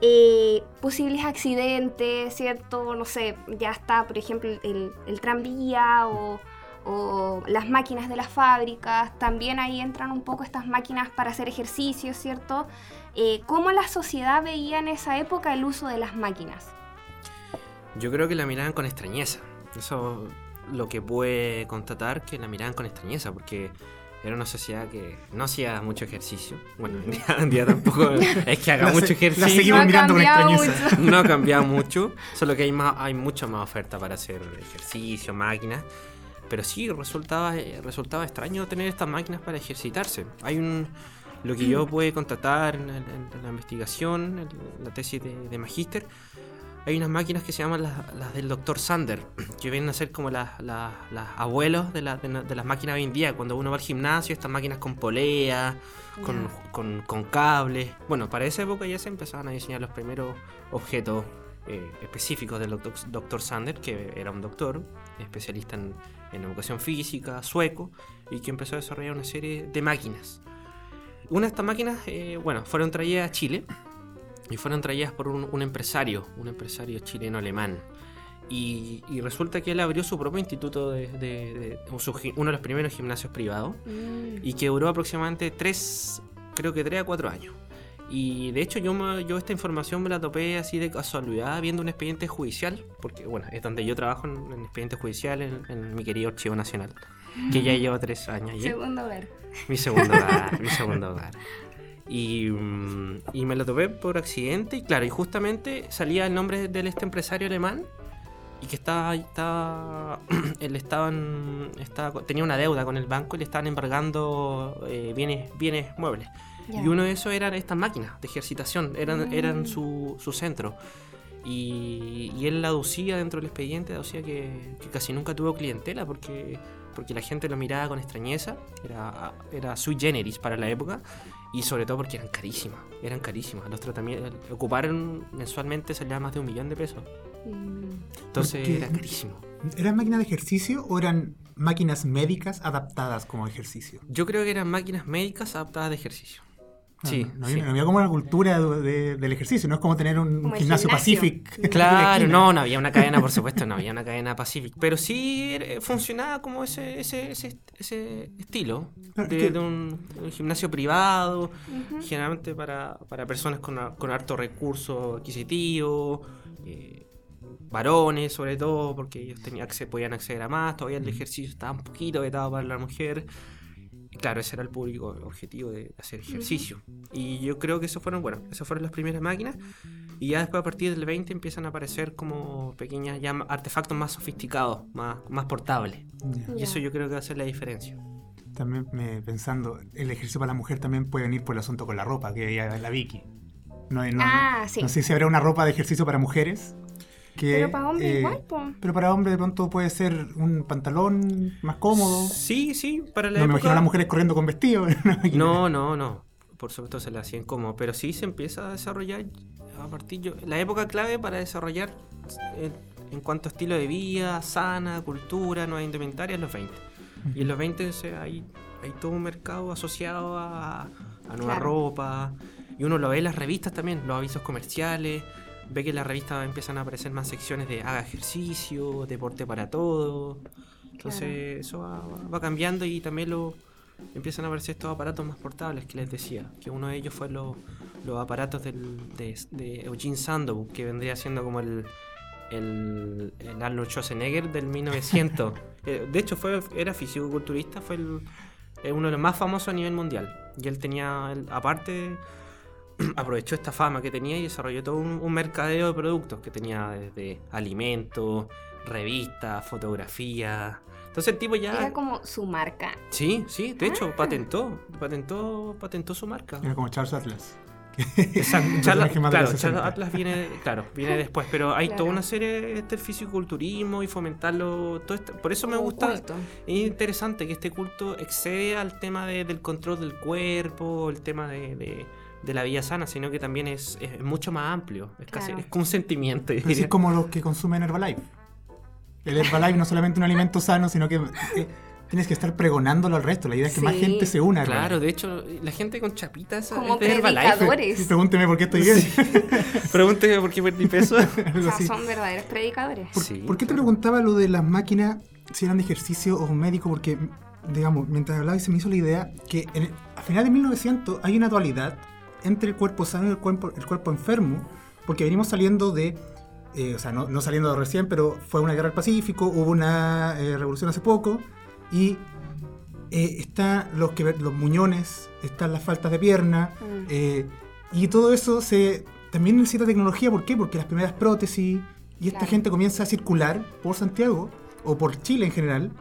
Eh, posibles accidentes, ¿cierto? No sé, ya está, por ejemplo, el, tranvía o, o las máquinas de las fábricas. También ahí entran un poco estas máquinas para hacer ejercicio, ¿cierto? Eh, ¿Cómo la sociedad veía en esa época el uso de las máquinas? Yo creo que la miraban con extrañeza. Eso lo que pude constatar, que la miraban con extrañeza, porque era una sociedad que no hacía mucho ejercicio. Bueno, en día, en día tampoco es que haga La mucho se- la ejercicio. seguimos No ha mirando con cambiado extrañeza. mucho. No ha cambiado mucho, solo que hay, más, hay mucha más oferta para hacer ejercicio, máquinas. Pero sí, resultaba, eh, resultaba extraño tener estas máquinas para ejercitarse. Hay un. Lo que yo pude constatar en, el- en la investigación, en la tesis de, de magíster, hay unas máquinas que se llaman las, las del doctor Sander, que vienen a ser como las, las- las abuelos de, la- de de las máquinas hoy en día. Cuando uno va al gimnasio, estas máquinas con polea, con, con- con cables. Bueno, para esa época ya se empezaban a diseñar los primeros objetos eh, específicos del doctor, doctor Sander, que era un doctor especialista en, en educación física, sueco, y que empezó a desarrollar una serie de máquinas. Una de estas máquinas, eh, bueno, fueron traídas a Chile y fueron traídas por un, un empresario, un empresario chileno-alemán. Y, y resulta que él abrió su propio instituto de, de- de- o su uno de los primeros gimnasios privados y que duró aproximadamente tres, creo que tres a cuatro años. Y de hecho yo, me- yo esta información me la topé así de casualidad viendo un expediente judicial, porque bueno, es donde yo trabajo en, en expediente judicial en, en mi querido Archivo Nacional, que ya lleva tres años. Segundo ver. Mi segundo hogar, mi segundo hogar. Y, mm, y me lo topé por accidente y claro, y justamente salía el nombre del este empresario alemán y que estaba, estaba él estaban, estaba, tenía una deuda con el banco y le estaban embargando eh, bienes, bienes muebles. Y uno de esos eran estas máquinas de ejercitación, eran, Mm. eran su, su centro. Y, y él aducía dentro del expediente, aducía que, que casi nunca tuvo clientela porque, porque la gente lo miraba con extrañeza, era, era sui generis para la época, y sobre todo porque eran carísimas, eran carísimas. Los tratamientos, ocuparon mensualmente salía más de un millón de pesos, entonces Porque- era carísimo. ¿Eran máquinas de ejercicio o eran máquinas médicas adaptadas como ejercicio? Yo creo que eran máquinas médicas adaptadas de ejercicio. Sí, Ah, no, no sí. había, no había como una cultura de- de- del ejercicio, no es como tener un Como gimnasio, gimnasio. Pacific. Claro, no, no había una cadena, por supuesto, no había una cadena Pacific, pero sí eh, funcionaba como ese, ese, ese, ese estilo Claro, de, un, un gimnasio privado, generalmente para, para personas con, con harto recurso adquisitivo, eh, varones sobre todo, porque ellos tenían, podían acceder a más, todavía el ejercicio estaba un poquito vetado para la mujer. Claro, ese era el público objetivo de hacer ejercicio. Y yo creo que esos fueron, bueno, esas fueron las primeras máquinas. Y ya después a partir del 20 empiezan a aparecer como pequeñas ya artefactos más sofisticados, más, más portables. Y eso yo creo que va a ser la diferencia. También me, pensando, el ejercicio para la mujer también puede venir por el asunto con la ropa, que ya es la Vicky. No, no- Ah, sí. no sé si habrá una ropa de ejercicio para mujeres. Que, Pero para hombres eh, igual, po. Pero para hombres de pronto puede ser un pantalón más cómodo. Sí, sí, para la No me imagino a las mujeres corriendo con vestido. No, no, no. Por supuesto se le hacían como, pero sí se empieza a desarrollar a partir yo, la época clave para desarrollar eh, en cuanto a estilo de vida, sana, cultura, nueva indumentaria es los 20. Y en los 20 se- hay, hay todo un mercado asociado a, a nueva Claro. ropa. Y uno lo ve en las revistas también, los avisos comerciales. Ve que en las revistas empiezan a aparecer más secciones de haga ejercicio, deporte para todos. Entonces eso va, va cambiando y también lo, empiezan a aparecer estos aparatos más portables que les decía. Que uno de ellos fue los, los aparatos del, de, de Eugene Sandow, que vendría siendo como el, el, el Arnold Schwarzenegger del 1900. Eh, de hecho, fue, era fisicoculturista, fue el- uno de los más famosos a nivel mundial. Y él tenía, aparte, aprovechó esta fama que tenía y desarrolló todo un, un mercadeo de productos que tenía desde alimentos, revistas, fotografía. Entonces el tipo ya... Era como su marca. Sí, sí, de hecho, Ah. patentó, patentó, patentó su marca. Era como Charles Atlas. Exacto, de claro, Charles 60. Atlas viene, claro, viene después, pero hay Claro. toda una serie del fisiculturismo y fomentarlo, todo esto. por eso me gusta, culto. es interesante que este culto excede al tema de- del control del cuerpo, el tema de, de- de la vida sana, sino que también es, es mucho más amplio, es casi Claro. es como un sentimiento. Pero sí es como los que consumen Herbalife. El Herbalife no es solamente un alimento sano, sino que eh, tienes que estar pregonándolo al resto. La idea es que más Sí. gente se una. a Claro, Herbalife. de hecho, la gente con chapitas Como es de Herbalife. predicadores. Sí, pregúnteme por qué estoy bien. Pregúnteme por qué perdí peso. O sea, son verdaderos predicadores. ¿Por, Sí, por qué te claro. preguntaba lo de las máquinas, si eran de ejercicio o médico? Porque, digamos, mientras hablaba se me hizo la idea que en el- a finales de 1900 hay una dualidad entre el cuerpo sano y el cuerpo, el cuerpo enfermo, porque venimos saliendo de, eh, o sea, no, no saliendo de recién, pero fue una guerra del Pacífico, hubo una eh, revolución hace poco, y eh, están los, que, los muñones, están las faltas de pierna, Mm. eh, y todo eso se también necesita tecnología. ¿Por qué? Porque las primeras prótesis y esta Claro. gente comienza a circular por Santiago o por Chile en general.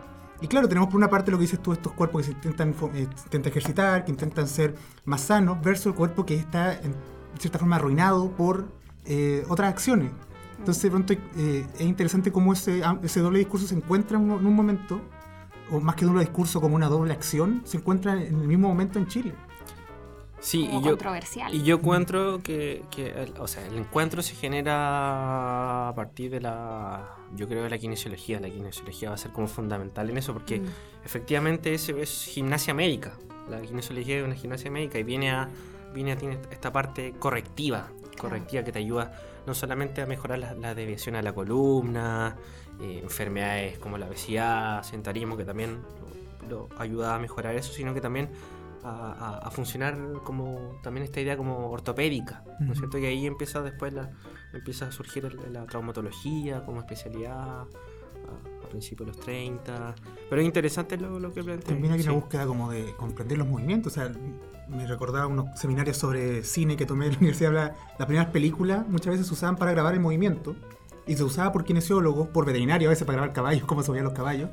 Y claro, tenemos por una parte lo que dices tú, estos cuerpos que se intentan, eh, ejercitar, que intentan ser más sanos, versus el cuerpo que está en cierta forma arruinado por eh, otras acciones. Entonces, de pronto eh, es interesante cómo ese, am- ese doble discurso se encuentra en un momento, o más que doble discurso, como una doble acción, se encuentra en el mismo momento en Chile. Sí, y yo, controversial. Y yo encuentro que, que el, o sea, el encuentro se genera a partir de la, yo creo de la kinesiología. La kinesiología va a ser como fundamental en eso porque Mm. efectivamente es, es gimnasia médica. La kinesiología es una gimnasia médica y viene a, viene a tiene esta parte correctiva, correctiva que te ayuda no solamente a mejorar la, la desviación a la columna, eh, enfermedades como la obesidad, sedentarismo, que también lo, lo ayuda a mejorar eso, sino que también a, a- funcionar como también esta idea como ortopédica, ¿no Ujú. es cierto? Y ahí empieza después la, empieza a surgir el- la traumatología como especialidad a, a principios de los 30. Pero es interesante lo, lo que plantea. También hay una sí. búsqueda como de comprender los movimientos. O sea, me recordaba unos seminarios sobre cine que tomé en la universidad. la- Las primeras películas muchas veces se usaban para grabar el movimiento. Y se usaba por kinesiólogos, por veterinarios, a veces para grabar caballos, cómo se movían los caballos.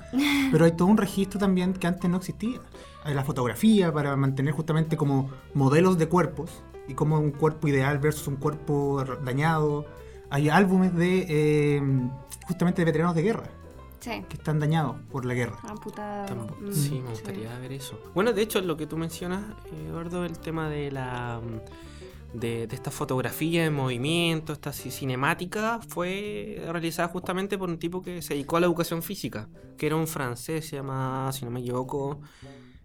Pero hay todo un registro también que antes no existía. Hay la fotografía para mantener justamente como modelos de cuerpos y como un cuerpo ideal versus un cuerpo dañado. Hay álbumes de eh, justamente de veteranos de guerra Sí, que están dañados por la guerra. amputado. Tambo- Mm, Sí, me gustaría ver eso. Bueno, de hecho, lo que tú mencionas, eh, Eduardo, el tema de la mm, de, de esta fotografía en movimiento, esta ci- cinemática, fue realizada justamente por un tipo que se dedicó a la educación física, que era un francés, se llama, si no me equivoco,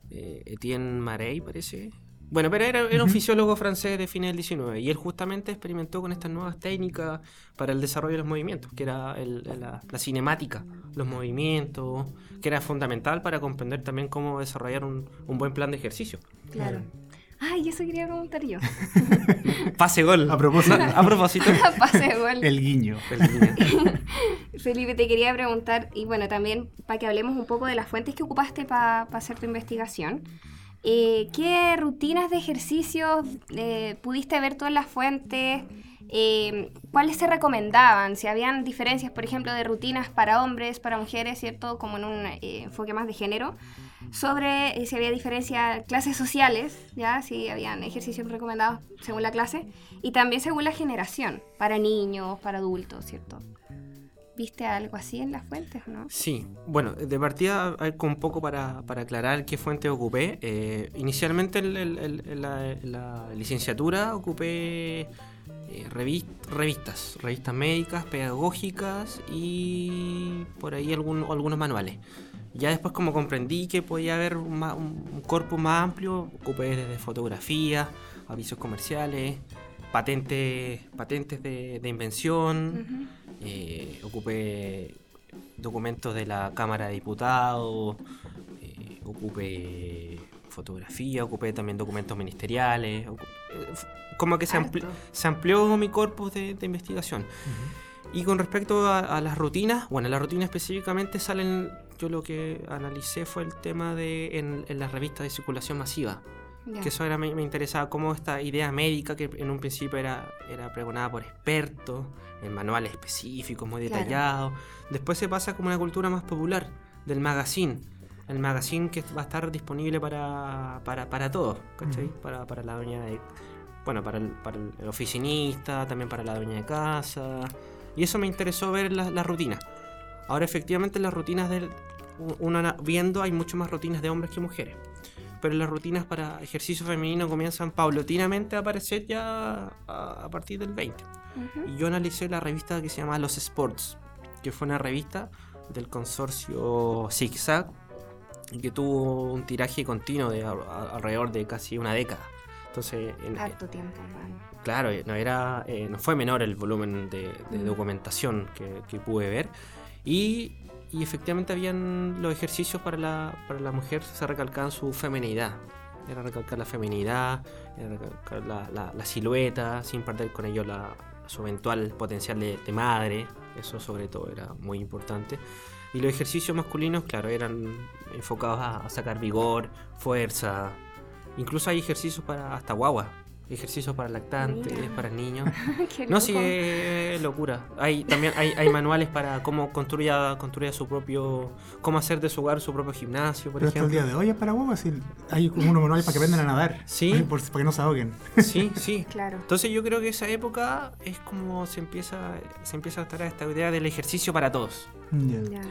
eh, Etienne Marey, parece. Bueno, pero era, era un fisiólogo francés de fines del 19 y él justamente experimentó con estas nuevas técnicas para el desarrollo de los movimientos, que era el- la, la cinemática, los movimientos, que era fundamental para comprender también cómo desarrollar un, un buen plan de ejercicio. Claro. Ay, eso quería preguntar yo. Pase gol. A propósito. A propósito. Pase gol. El guiño. Felipe, te quería preguntar, y bueno, también para que hablemos un poco de las fuentes que ocupaste para hacer tu investigación. eh, ¿Qué rutinas de ejercicios eh, pudiste ver todas las fuentes? Eh, ¿Cuáles se recomendaban? Si habían diferencias, por ejemplo, de rutinas para hombres, para mujeres, ¿cierto? Como en un eh, enfoque más de género. Sobre eh, si había diferencia clases sociales, ¿ya? Si habían ejercicios recomendados según la clase. Y también según la generación, para niños, para adultos, ¿cierto? ¿Viste algo así en las fuentes o no? Sí, bueno, de partida, un poco para, para aclarar qué fuente ocupé. Eh, inicialmente la, en la licenciatura ocupé eh, revis- revistas, revistas médicas, pedagógicas y por ahí algún- algunos manuales. Ya después como comprendí que podía haber un, ma- un- un corpus más amplio, ocupé desde fotografía, avisos comerciales, patentes, patentes de, de invención. Ujú. Eh, ocupé documentos de la Cámara de Diputados, eh, ocupé fotografía, ocupé también documentos ministeriales, eh, como que se, ampli- se amplió mi corpus de, de investigación. Y con respecto a, a las rutinas, bueno, las rutinas específicamente salen, yo lo que analicé fue el tema de en, en las revistas de circulación masiva, que eso era, me, me interesaba cómo esta idea médica que en un principio era, era pregonada por expertos, en manuales específicos, muy Claro. detallados, después se pasa como una cultura más popular, del magazine. El magazine que va a estar disponible para, para, para todos, ¿cachai? Para, para la dueña de. Bueno, para el, para el oficinista, también para la dueña de casa. Y eso me interesó ver las las rutinas. Ahora, efectivamente, las rutinas del. Uno viendo, hay mucho más rutinas de hombres que mujeres. Pero las rutinas para ejercicio femenino comienzan paulatinamente a aparecer ya a, a partir del 20. Ujú. Y yo analicé la revista que se llama Los Sports, que fue una revista del consorcio Zigzag y que tuvo un tiraje continuo de a- a- alrededor de casi una década. Entonces, en- Harto tiempo, bueno. claro, no, era, eh, no fue menor el volumen de, de documentación que, que pude ver. Y, efectivamente habían los ejercicios para la, para la mujer, se recalcaban su feminidad. Era recalcar la feminidad, era recalcar la, la- silueta, sin perder con ello la, su eventual potencial de, madre. Eso sobre todo era muy importante. Y los ejercicios masculinos, claro, eran enfocados a sacar vigor, fuerza. Incluso hay ejercicios para hasta guagua. Ejercicios para lactantes, Mira. para niños. No, sí, es locura. Hay también hay, hay manuales para cómo construya, construya su propio. cómo hacer de su hogar su propio gimnasio, por Pero hasta el ejemplo. día de hoy es para y Hay como unos manuales para que aprendan a nadar. Sí. Por- para que no se ahoguen. Sí, sí. Claro. Entonces yo creo que esa época es como se empieza, se empieza a estar esta idea del ejercicio para todos. Ya. Ya,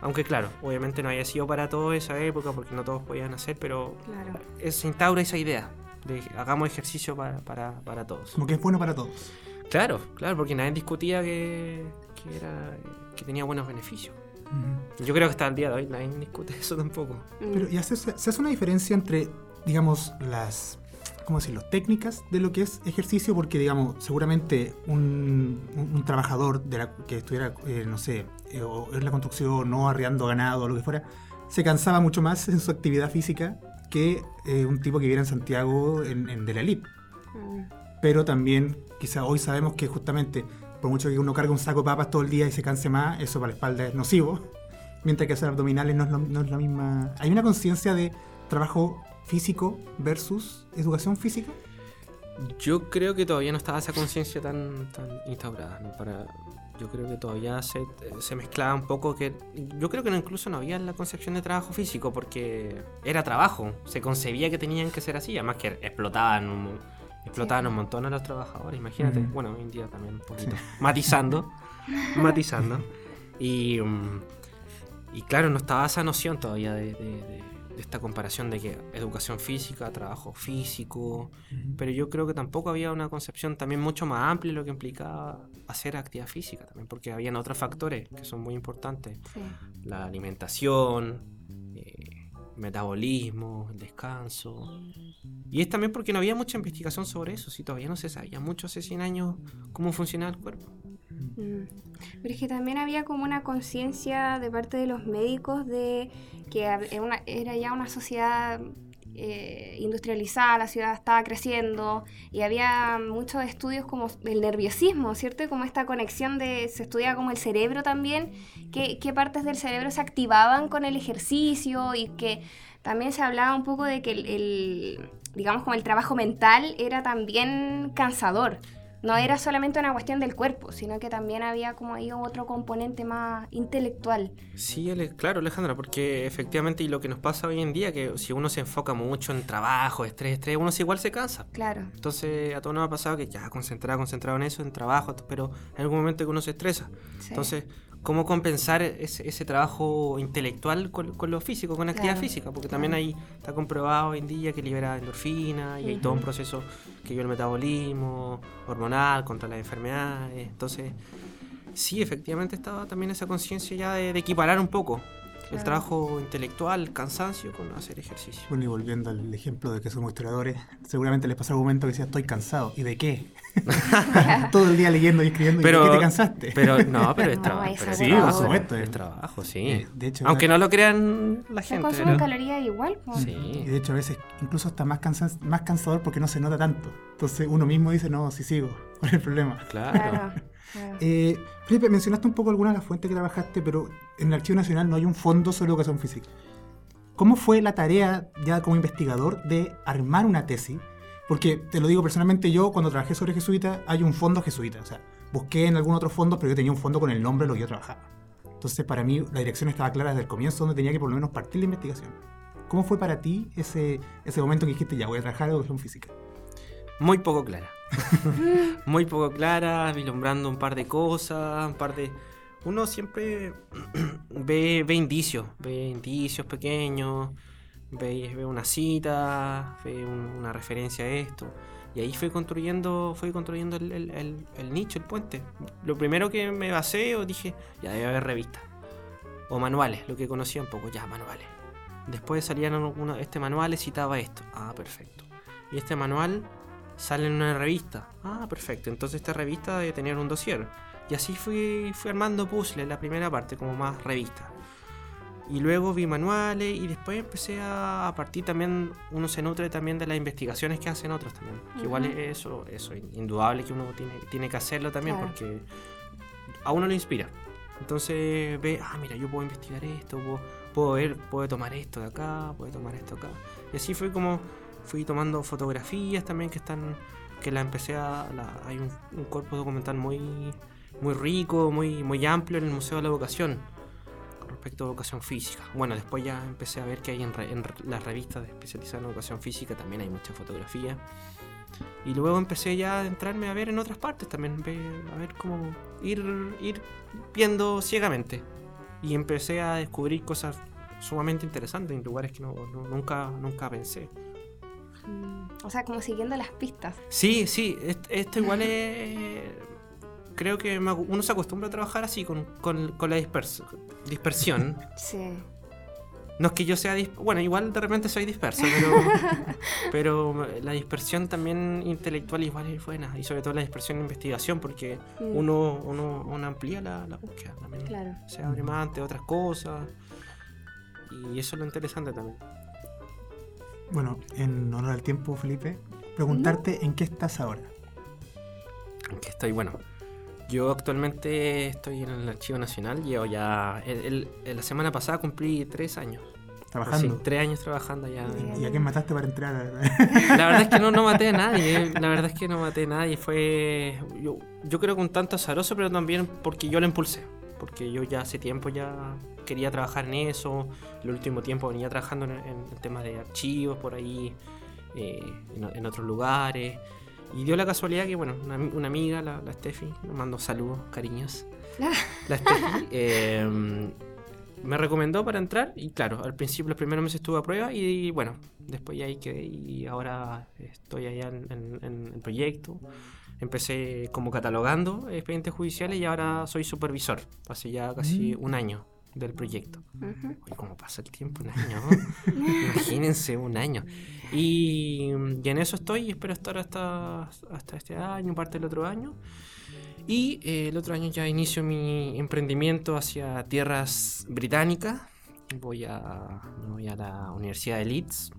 Aunque claro, obviamente no haya sido para todos esa época porque no todos podían hacer, pero claro. es- se instaura esa idea de hagamos ejercicio para, para, para todos. Como que es bueno para todos. Claro, claro, porque nadie discutía que, que era que tenía buenos beneficios. Yo creo que hasta el día de hoy nadie discute eso tampoco. Pero ¿y hace, se hace una diferencia entre, digamos, las, ¿cómo decirlo?, técnicas de lo que es ejercicio, porque, digamos, seguramente un, un- un trabajador de la, que estuviera, eh, no sé, eh, o en la construcción, no arriando ganado o lo que fuera, se cansaba mucho más en su actividad física que eh, un tipo que viviera en Santiago en, en- de la elite. Mm. Pero también, quizá hoy sabemos que justamente, por mucho que uno cargue un saco de papas todo el día y se canse más, eso para la espalda es nocivo. Mientras que hacer abdominales no es, lo- no es la misma. Hay una conciencia de trabajo físico versus educación física. Yo creo que todavía no estaba esa conciencia tan, tan instaurada. ¿no? Para, yo creo que todavía se, se mezclaba un poco que... Yo creo que no, incluso no había la concepción de trabajo físico porque era trabajo. Se concebía que tenían que ser así. Además que explotaban un, explotaban Sí. un montón a los trabajadores. Imagínate. Bueno, hoy en día también un poquito. Sí. Matizando. matizando. Y, mm, y claro, no estaba esa noción todavía de, de- de- de esta comparación de que educación física, trabajo físico, pero yo creo que tampoco había una concepción también mucho más amplia de lo que implicaba hacer actividad física también, porque habían otros factores que son muy importantes, Sí. la alimentación, eh, metabolismo, el descanso. Y es también porque no había mucha investigación sobre eso, si todavía no se sabía mucho hace 100 años cómo funcionaba el cuerpo. Mm. Pero es que también había como una conciencia de parte de los médicos de que una- era ya una sociedad eh, industrializada, la ciudad estaba creciendo y había muchos estudios como el nerviosismo, ¿cierto? Como esta conexión de, se estudia como el cerebro también, qué, qué partes del cerebro se activaban con el ejercicio y que también se hablaba un poco de que el, el, digamos como el trabajo mental era también cansador. No era solamente una cuestión del cuerpo, sino que también había como ahí otro componente más intelectual. Sí, Ale- claro, Alejandra, porque efectivamente y lo que nos pasa hoy en día, que si uno se enfoca mucho en trabajo, estrés, estrés, uno igual se cansa. Claro. Entonces a todos nos ha pasado que ya concentrado, concentrado en eso, en trabajo, pero en algún momento que uno se estresa. sí. Entonces, ¿cómo compensar ese, ese trabajo intelectual con, con lo físico, con actividad Claro, física? Porque también ahí está comprobado hoy en día que libera endorfina y hay todo un proceso que lleva el metabolismo hormonal contra las enfermedades. Entonces, sí, efectivamente estaba también esa conciencia ya de, de equiparar un poco el trabajo intelectual, el cansancio con hacer ejercicio. Bueno, y volviendo al ejemplo de que somos historiadores, seguramente les pasó algún momento que decía, estoy cansado. ¿Y de qué? Todo el día leyendo y escribiendo. ¿Y Pero- qué te cansaste? Pero no, pero es trabajo. pero Sí, por supuesto. Es trabajo, sí. De hecho, Aunque no lo crean la Se gente. consumen pero- calorías igual. Y Sí. de hecho a veces incluso está más, cansa- más cansador porque no se nota tanto. Entonces uno mismo dice, no, sí sigo. ¿Cuál es el problema? Claro. Eh, Felipe, mencionaste un poco algunas de las fuentes que trabajaste, pero en el Archivo Nacional no hay un fondo sobre educación física. ¿Cómo fue la tarea ya como investigador de armar una tesis? Porque te lo digo personalmente, yo cuando trabajé sobre jesuita hay un fondo jesuita. O sea, busqué en algún otro fondo, pero yo tenía un fondo con el nombre de lo que yo trabajaba. Entonces, para mí, la dirección estaba clara desde el comienzo, donde tenía que por lo menos partir la investigación. ¿Cómo fue para ti ese, ese momento que dijiste, ya voy a trabajar en educación física? Muy poco clara. Muy poco clara, vislumbrando un par de cosas, un par de... Uno siempre ve, ve indicios, ve indicios pequeños, ve, ve una cita, ve un- una referencia a esto. Y ahí fui construyendo, fui construyendo el- el nicho, el puente. Lo primero que me basé o dije, ya debe haber revistas. O manuales, lo que conocía un poco, ya, manuales. Después salían uno, este manual citaba esto. Ah, perfecto. Y este manual sale en una revista. Ah, perfecto. Entonces esta revista debe tener un dossier. Y así fui, fui armando puzzles, la primera parte, como más revista. Y luego vi manuales y después empecé a, a partir también, uno se nutre también de las investigaciones que hacen otros también. Que igual es eso, eso, indudable que uno tiene, tiene que hacerlo también Claro. porque a uno le inspira. Entonces ve, ah, mira, yo puedo investigar esto, puedo, puedo ver, puedo tomar esto de acá, puedo tomar esto acá. Y así fue como fui tomando fotografías también que están, que la empecé a, la- hay un, un cuerpo documental muy, muy rico, muy, muy amplio en el Museo de la Vocación respecto a educación física. Bueno, después ya empecé a ver que hay en, re- en re- las revistas especializadas en educación física también hay mucha fotografía. Y luego empecé ya a entrarme a ver en otras partes también, a ver cómo ir, ir viendo ciegamente. Y empecé a descubrir cosas sumamente interesantes en lugares que no, no- nunca, nunca pensé. Mm, O sea, como siguiendo las pistas. Sí, sí, est- esto igual es... Creo que uno se acostumbra a trabajar así, con, con- con la dispers- dispersión. Sí. No es que yo sea... dis- Bueno, igual de repente soy disperso, pero, pero la dispersión también intelectual igual es buena. Y sobre todo la dispersión en investigación, porque Mm, uno, uno, uno amplía la, la búsqueda también. Claro. Se abre más ante otras cosas. Y eso es lo interesante también. Bueno, en honor al tiempo, Felipe, preguntarte en qué estás ahora. Aunque estoy, bueno, yo actualmente estoy en el Archivo Nacional, llevo ya, el- el- la semana pasada cumplí tres años. Trabajando. Sí, tres años trabajando ya. ¿Y a quién mataste para entrar? a- La verdad es que no, no maté a nadie, la verdad es que no maté a nadie, fue, yo, yo creo que un tanto azaroso, pero también porque yo lo impulsé, porque yo ya hace tiempo ya quería trabajar en eso, el último tiempo venía trabajando en, en el tema de archivos por ahí, eh, en, en otros lugares, y dio la casualidad que, bueno, una, una amiga, la, la Steffi, me mandó saludos, cariños, la Steffi, eh, me recomendó para entrar y claro, al principio los primeros meses estuve a prueba y, bueno, después ya ahí quedé y ahora estoy allá en, en- en el proyecto. Empecé como catalogando expedientes judiciales y ahora soy supervisor. Hace ya casi un año del proyecto. Uy, ¿Cómo pasa el tiempo? Un año. Imagínense, un año. Y, y en eso estoy y espero estar hasta, hasta este año, parte del otro año. Y eh, el otro año ya inicio mi emprendimiento hacia tierras británicas. Voy a, voy a la Universidad de Leeds.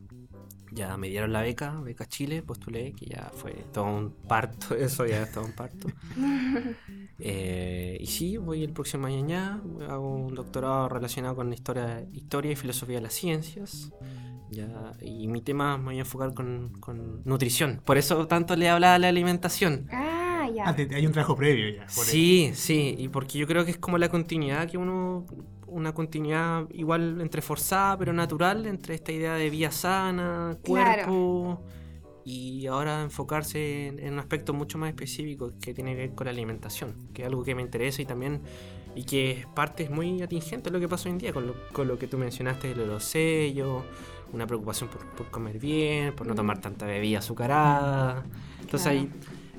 Ya me dieron la beca, beca Chile, postulé, que ya fue todo un parto, eso ya es todo un parto. Eh, y sí, voy el próximo año ya, hago un doctorado relacionado con historia, historia y filosofía de las ciencias. Ya, y mi tema me voy a enfocar con, con nutrición. Por eso tanto le hablaba de la alimentación. Ah, ya. Ah, te- hay un trabajo previo ya. por Sí, sí, y porque yo creo que es como la continuidad que uno, una continuidad igual entre forzada pero natural entre esta idea de vida sana, cuerpo y ahora enfocarse en, en un aspecto mucho más específico que tiene que ver con la alimentación, que es algo que me interesa y también y que es parte es muy atingente a lo que pasa hoy en día con lo, con lo que tú mencionaste de los sellos, una preocupación por, por comer bien, por no tomar tanta bebida azucarada. Entonces Claro. ahí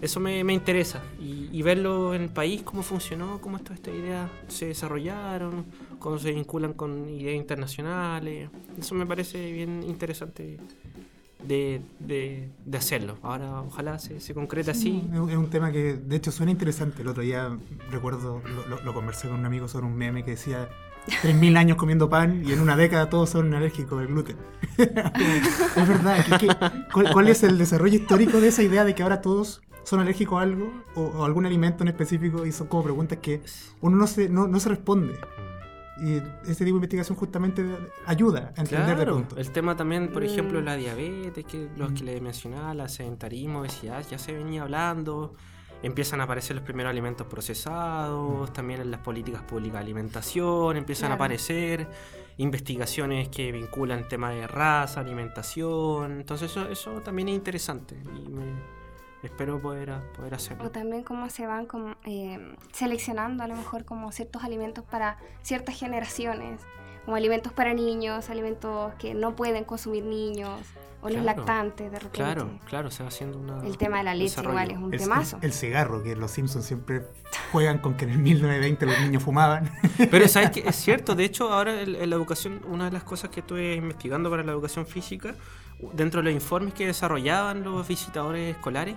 eso me, me interesa y, y verlo en el país, cómo funcionó, cómo todas estas ideas se desarrollaron, cómo se vinculan con ideas internacionales. Eso me parece bien interesante de, de- de hacerlo. Ahora ojalá se, se concrete así. Es un- tema que de hecho suena interesante. El otro día recuerdo, lo, lo- lo conversé con un amigo sobre un meme que decía 3.000 años comiendo pan y en una década todos son alérgicos al gluten. es verdad. ¿qué- qué- cuál, cuál es el desarrollo histórico de esa idea de que ahora todos son alérgicos a algo o, o algún alimento en específico? Y son como preguntas que uno no se, no, no se responde. Y este tipo de investigación justamente ayuda a entender de Claro, pronto. el tema también, por Mm. ejemplo, la diabetes, que los Mm. que le mencionaba, la sedentarismo, obesidad, ya se venía hablando. empiezan a aparecer los primeros alimentos procesados, también en las políticas públicas de alimentación, empiezan a aparecer investigaciones que vinculan el tema de raza, alimentación, entonces eso, eso también es interesante y me- espero poder, poder O hacerlo. también cómo se van como, eh, seleccionando a lo mejor como ciertos alimentos para ciertas generaciones, como alimentos para niños, alimentos que no pueden consumir niños, o los lactantes de repente. Claro, claro, se va haciendo una... El tema de la leche desarrollo. igual es un El, temazo. el cigarro, que los Simpsons siempre juegan con que en el 1920 los niños fumaban. Pero sabes que es cierto, de hecho ahora en, en la educación, una de las cosas que estuve investigando para la educación física, dentro de los informes que desarrollaban los visitadores escolares,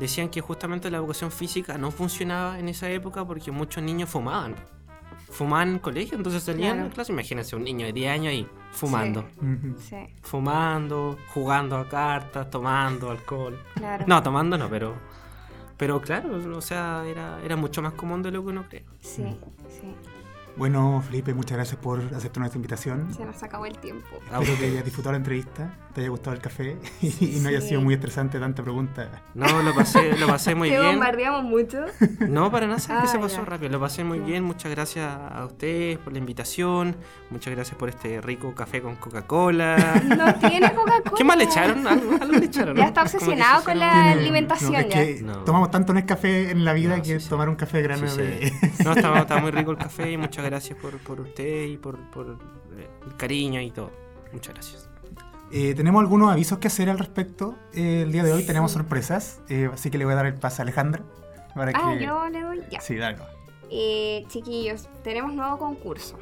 decían que justamente la educación física no funcionaba en esa época porque muchos niños fumaban. Fumaban en el colegio, entonces salían Claro. a clase, imagínense un niño de 10 años ahí, fumando. Sí, Fumando, jugando a cartas, tomando alcohol. claro. No, tomando no, pero... Pero claro, o sea, era, era mucho más común de lo que uno cree. Sí, sí. Bueno, Felipe, muchas gracias por aceptar nuestra invitación. Se nos acabó el tiempo. Ah, Espero que hayas disfrutado la entrevista, te haya gustado el café y no haya Sí. sido muy estresante tanta pregunta. No, lo pasé, lo pasé muy Te bien. bombardeamos mucho. No, para nada, sabes que Ah, se pasó ya. rápido. Lo pasé muy Ya. bien. Muchas gracias a ustedes por la invitación. Muchas gracias por este rico café con Coca-Cola. No tiene Coca-Cola. ¿Qué más le echaron? Algo, algo le echaron. Ya está obsesionado se con la Tiene- alimentación no, es ya. que No. tomamos tanto Nescafé en la vida No, que sí, sí. tomar un café grano Sí, de... sí. No, estaba, estaba muy rico el café y muchas gracias por, por usted y por, por eh, el cariño y todo. Muchas gracias. Eh, tenemos algunos avisos que hacer al respecto. Eh, el día de hoy tenemos sorpresas, eh, así que le voy a dar el pase a Alejandra. Para Ah, que... yo le doy ya. Sí, dale. Eh, chiquillos, tenemos nuevo concurso.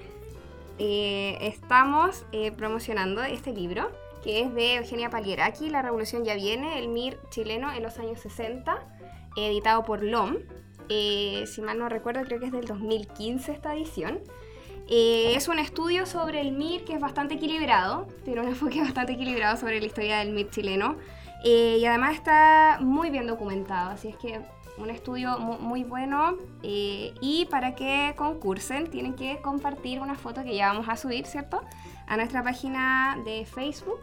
Eh, estamos eh, promocionando este libro, que es de Eugenia Palieraki, La Revolución ya viene, el MIR chileno en los años 60, editado por LOM. Eh, si mal no recuerdo, creo que es del 2015 esta edición. Eh, es un estudio sobre el MIR que es bastante equilibrado, tiene un enfoque bastante equilibrado sobre la historia del MIR chileno. Eh, y además está muy bien documentado, así es que un estudio mu- muy bueno. y para que concursen, tienen que compartir una foto que ya vamos a subir, ¿cierto? A nuestra página de Facebook.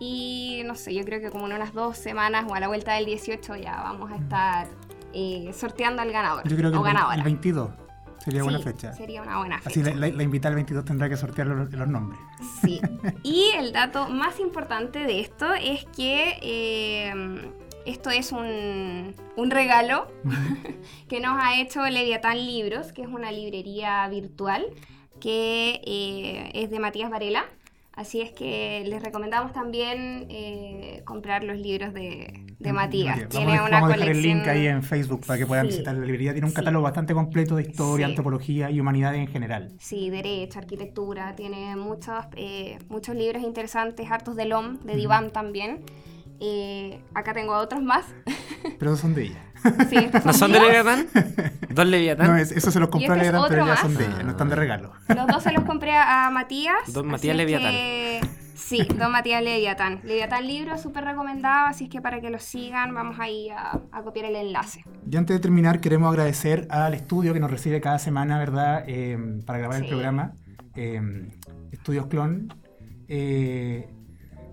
Y no sé, yo creo que como en unas dos semanas o a la vuelta del 18 ya vamos a estar eh, sorteando al ganador Yo creo que o el, ganadora. el 22 sería buena Sí, fecha. Sería una buena fecha. Así la, la, la invitada al 22 tendrá que sortear los, los nombres. Sí. Y el dato más importante de esto es que eh, esto es un, un regalo que nos ha hecho Leviatán Libros, que es una librería virtual que eh, es de Matías Varela. Así es que les recomendamos también eh, comprar los libros de, de Matías. Vamos, Tiene a- una vamos a dejar el colección. link ahí en Facebook para que puedan Sí. visitar la librería. Tiene un Sí. catálogo bastante completo de historia, Sí. antropología y humanidades en general. Sí, derecho, arquitectura, tiene muchos, eh, muchos libros interesantes, hartos de LOM, de Divan también. Eh, acá tengo otros más. Pero son de ella. Sí, ¿No son de. Leviatán? ¿Dos Leviatán? No, es- eso se los compró este es Leviatán, pero ya son de ella, no están de regalo. Los dos se los compré a, a Matías. Don Matías Leviatán. que- Sí, Don Matías Leviatán. Leviatán libro súper recomendado, así es que para que lo sigan vamos ahí a, a copiar el enlace. Y antes de terminar, queremos agradecer al estudio que nos recibe cada semana, ¿verdad? Eh, para grabar el programa. Eh, Estudios Clon. Eh,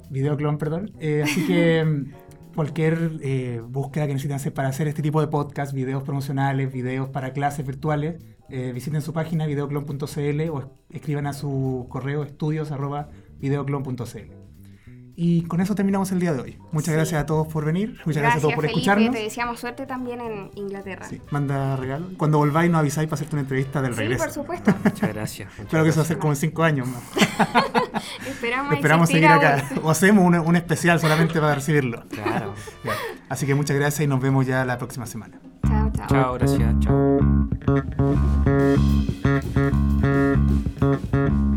Video Clon, perdón. Eh, así que mm, cualquier eh, búsqueda que necesiten hacer para hacer este tipo de podcast, videos promocionales, videos para clases virtuales, eh, visiten su página videoclon.cl o es- escriban a su correo estudios.videoclon.cl. Y con eso terminamos el día de hoy. Muchas Sí. gracias a todos por venir, muchas gracias, a todos por Felipe, escucharnos. te deseamos suerte también en Inglaterra. Sí, manda regalo. Cuando volváis nos avisáis para hacerte una entrevista del Sí, regreso. por supuesto. Muchas gracias. muchas Espero que eso va a ser como en cinco años más. Esperamos, Esperamos seguir acá. O hacemos un, un especial solamente para recibirlo. Claro. Así que muchas gracias y nos vemos ya la próxima semana. Chao, chao. Chao, gracias.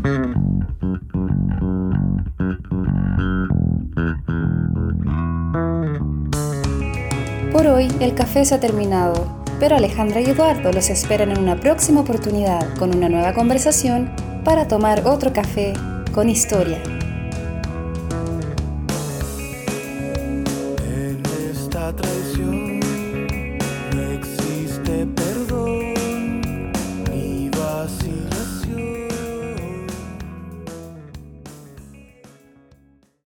Chao. Por hoy el café se ha terminado, pero Alejandra y Eduardo los esperan en una próxima oportunidad con una nueva conversación para tomar otro café con historia.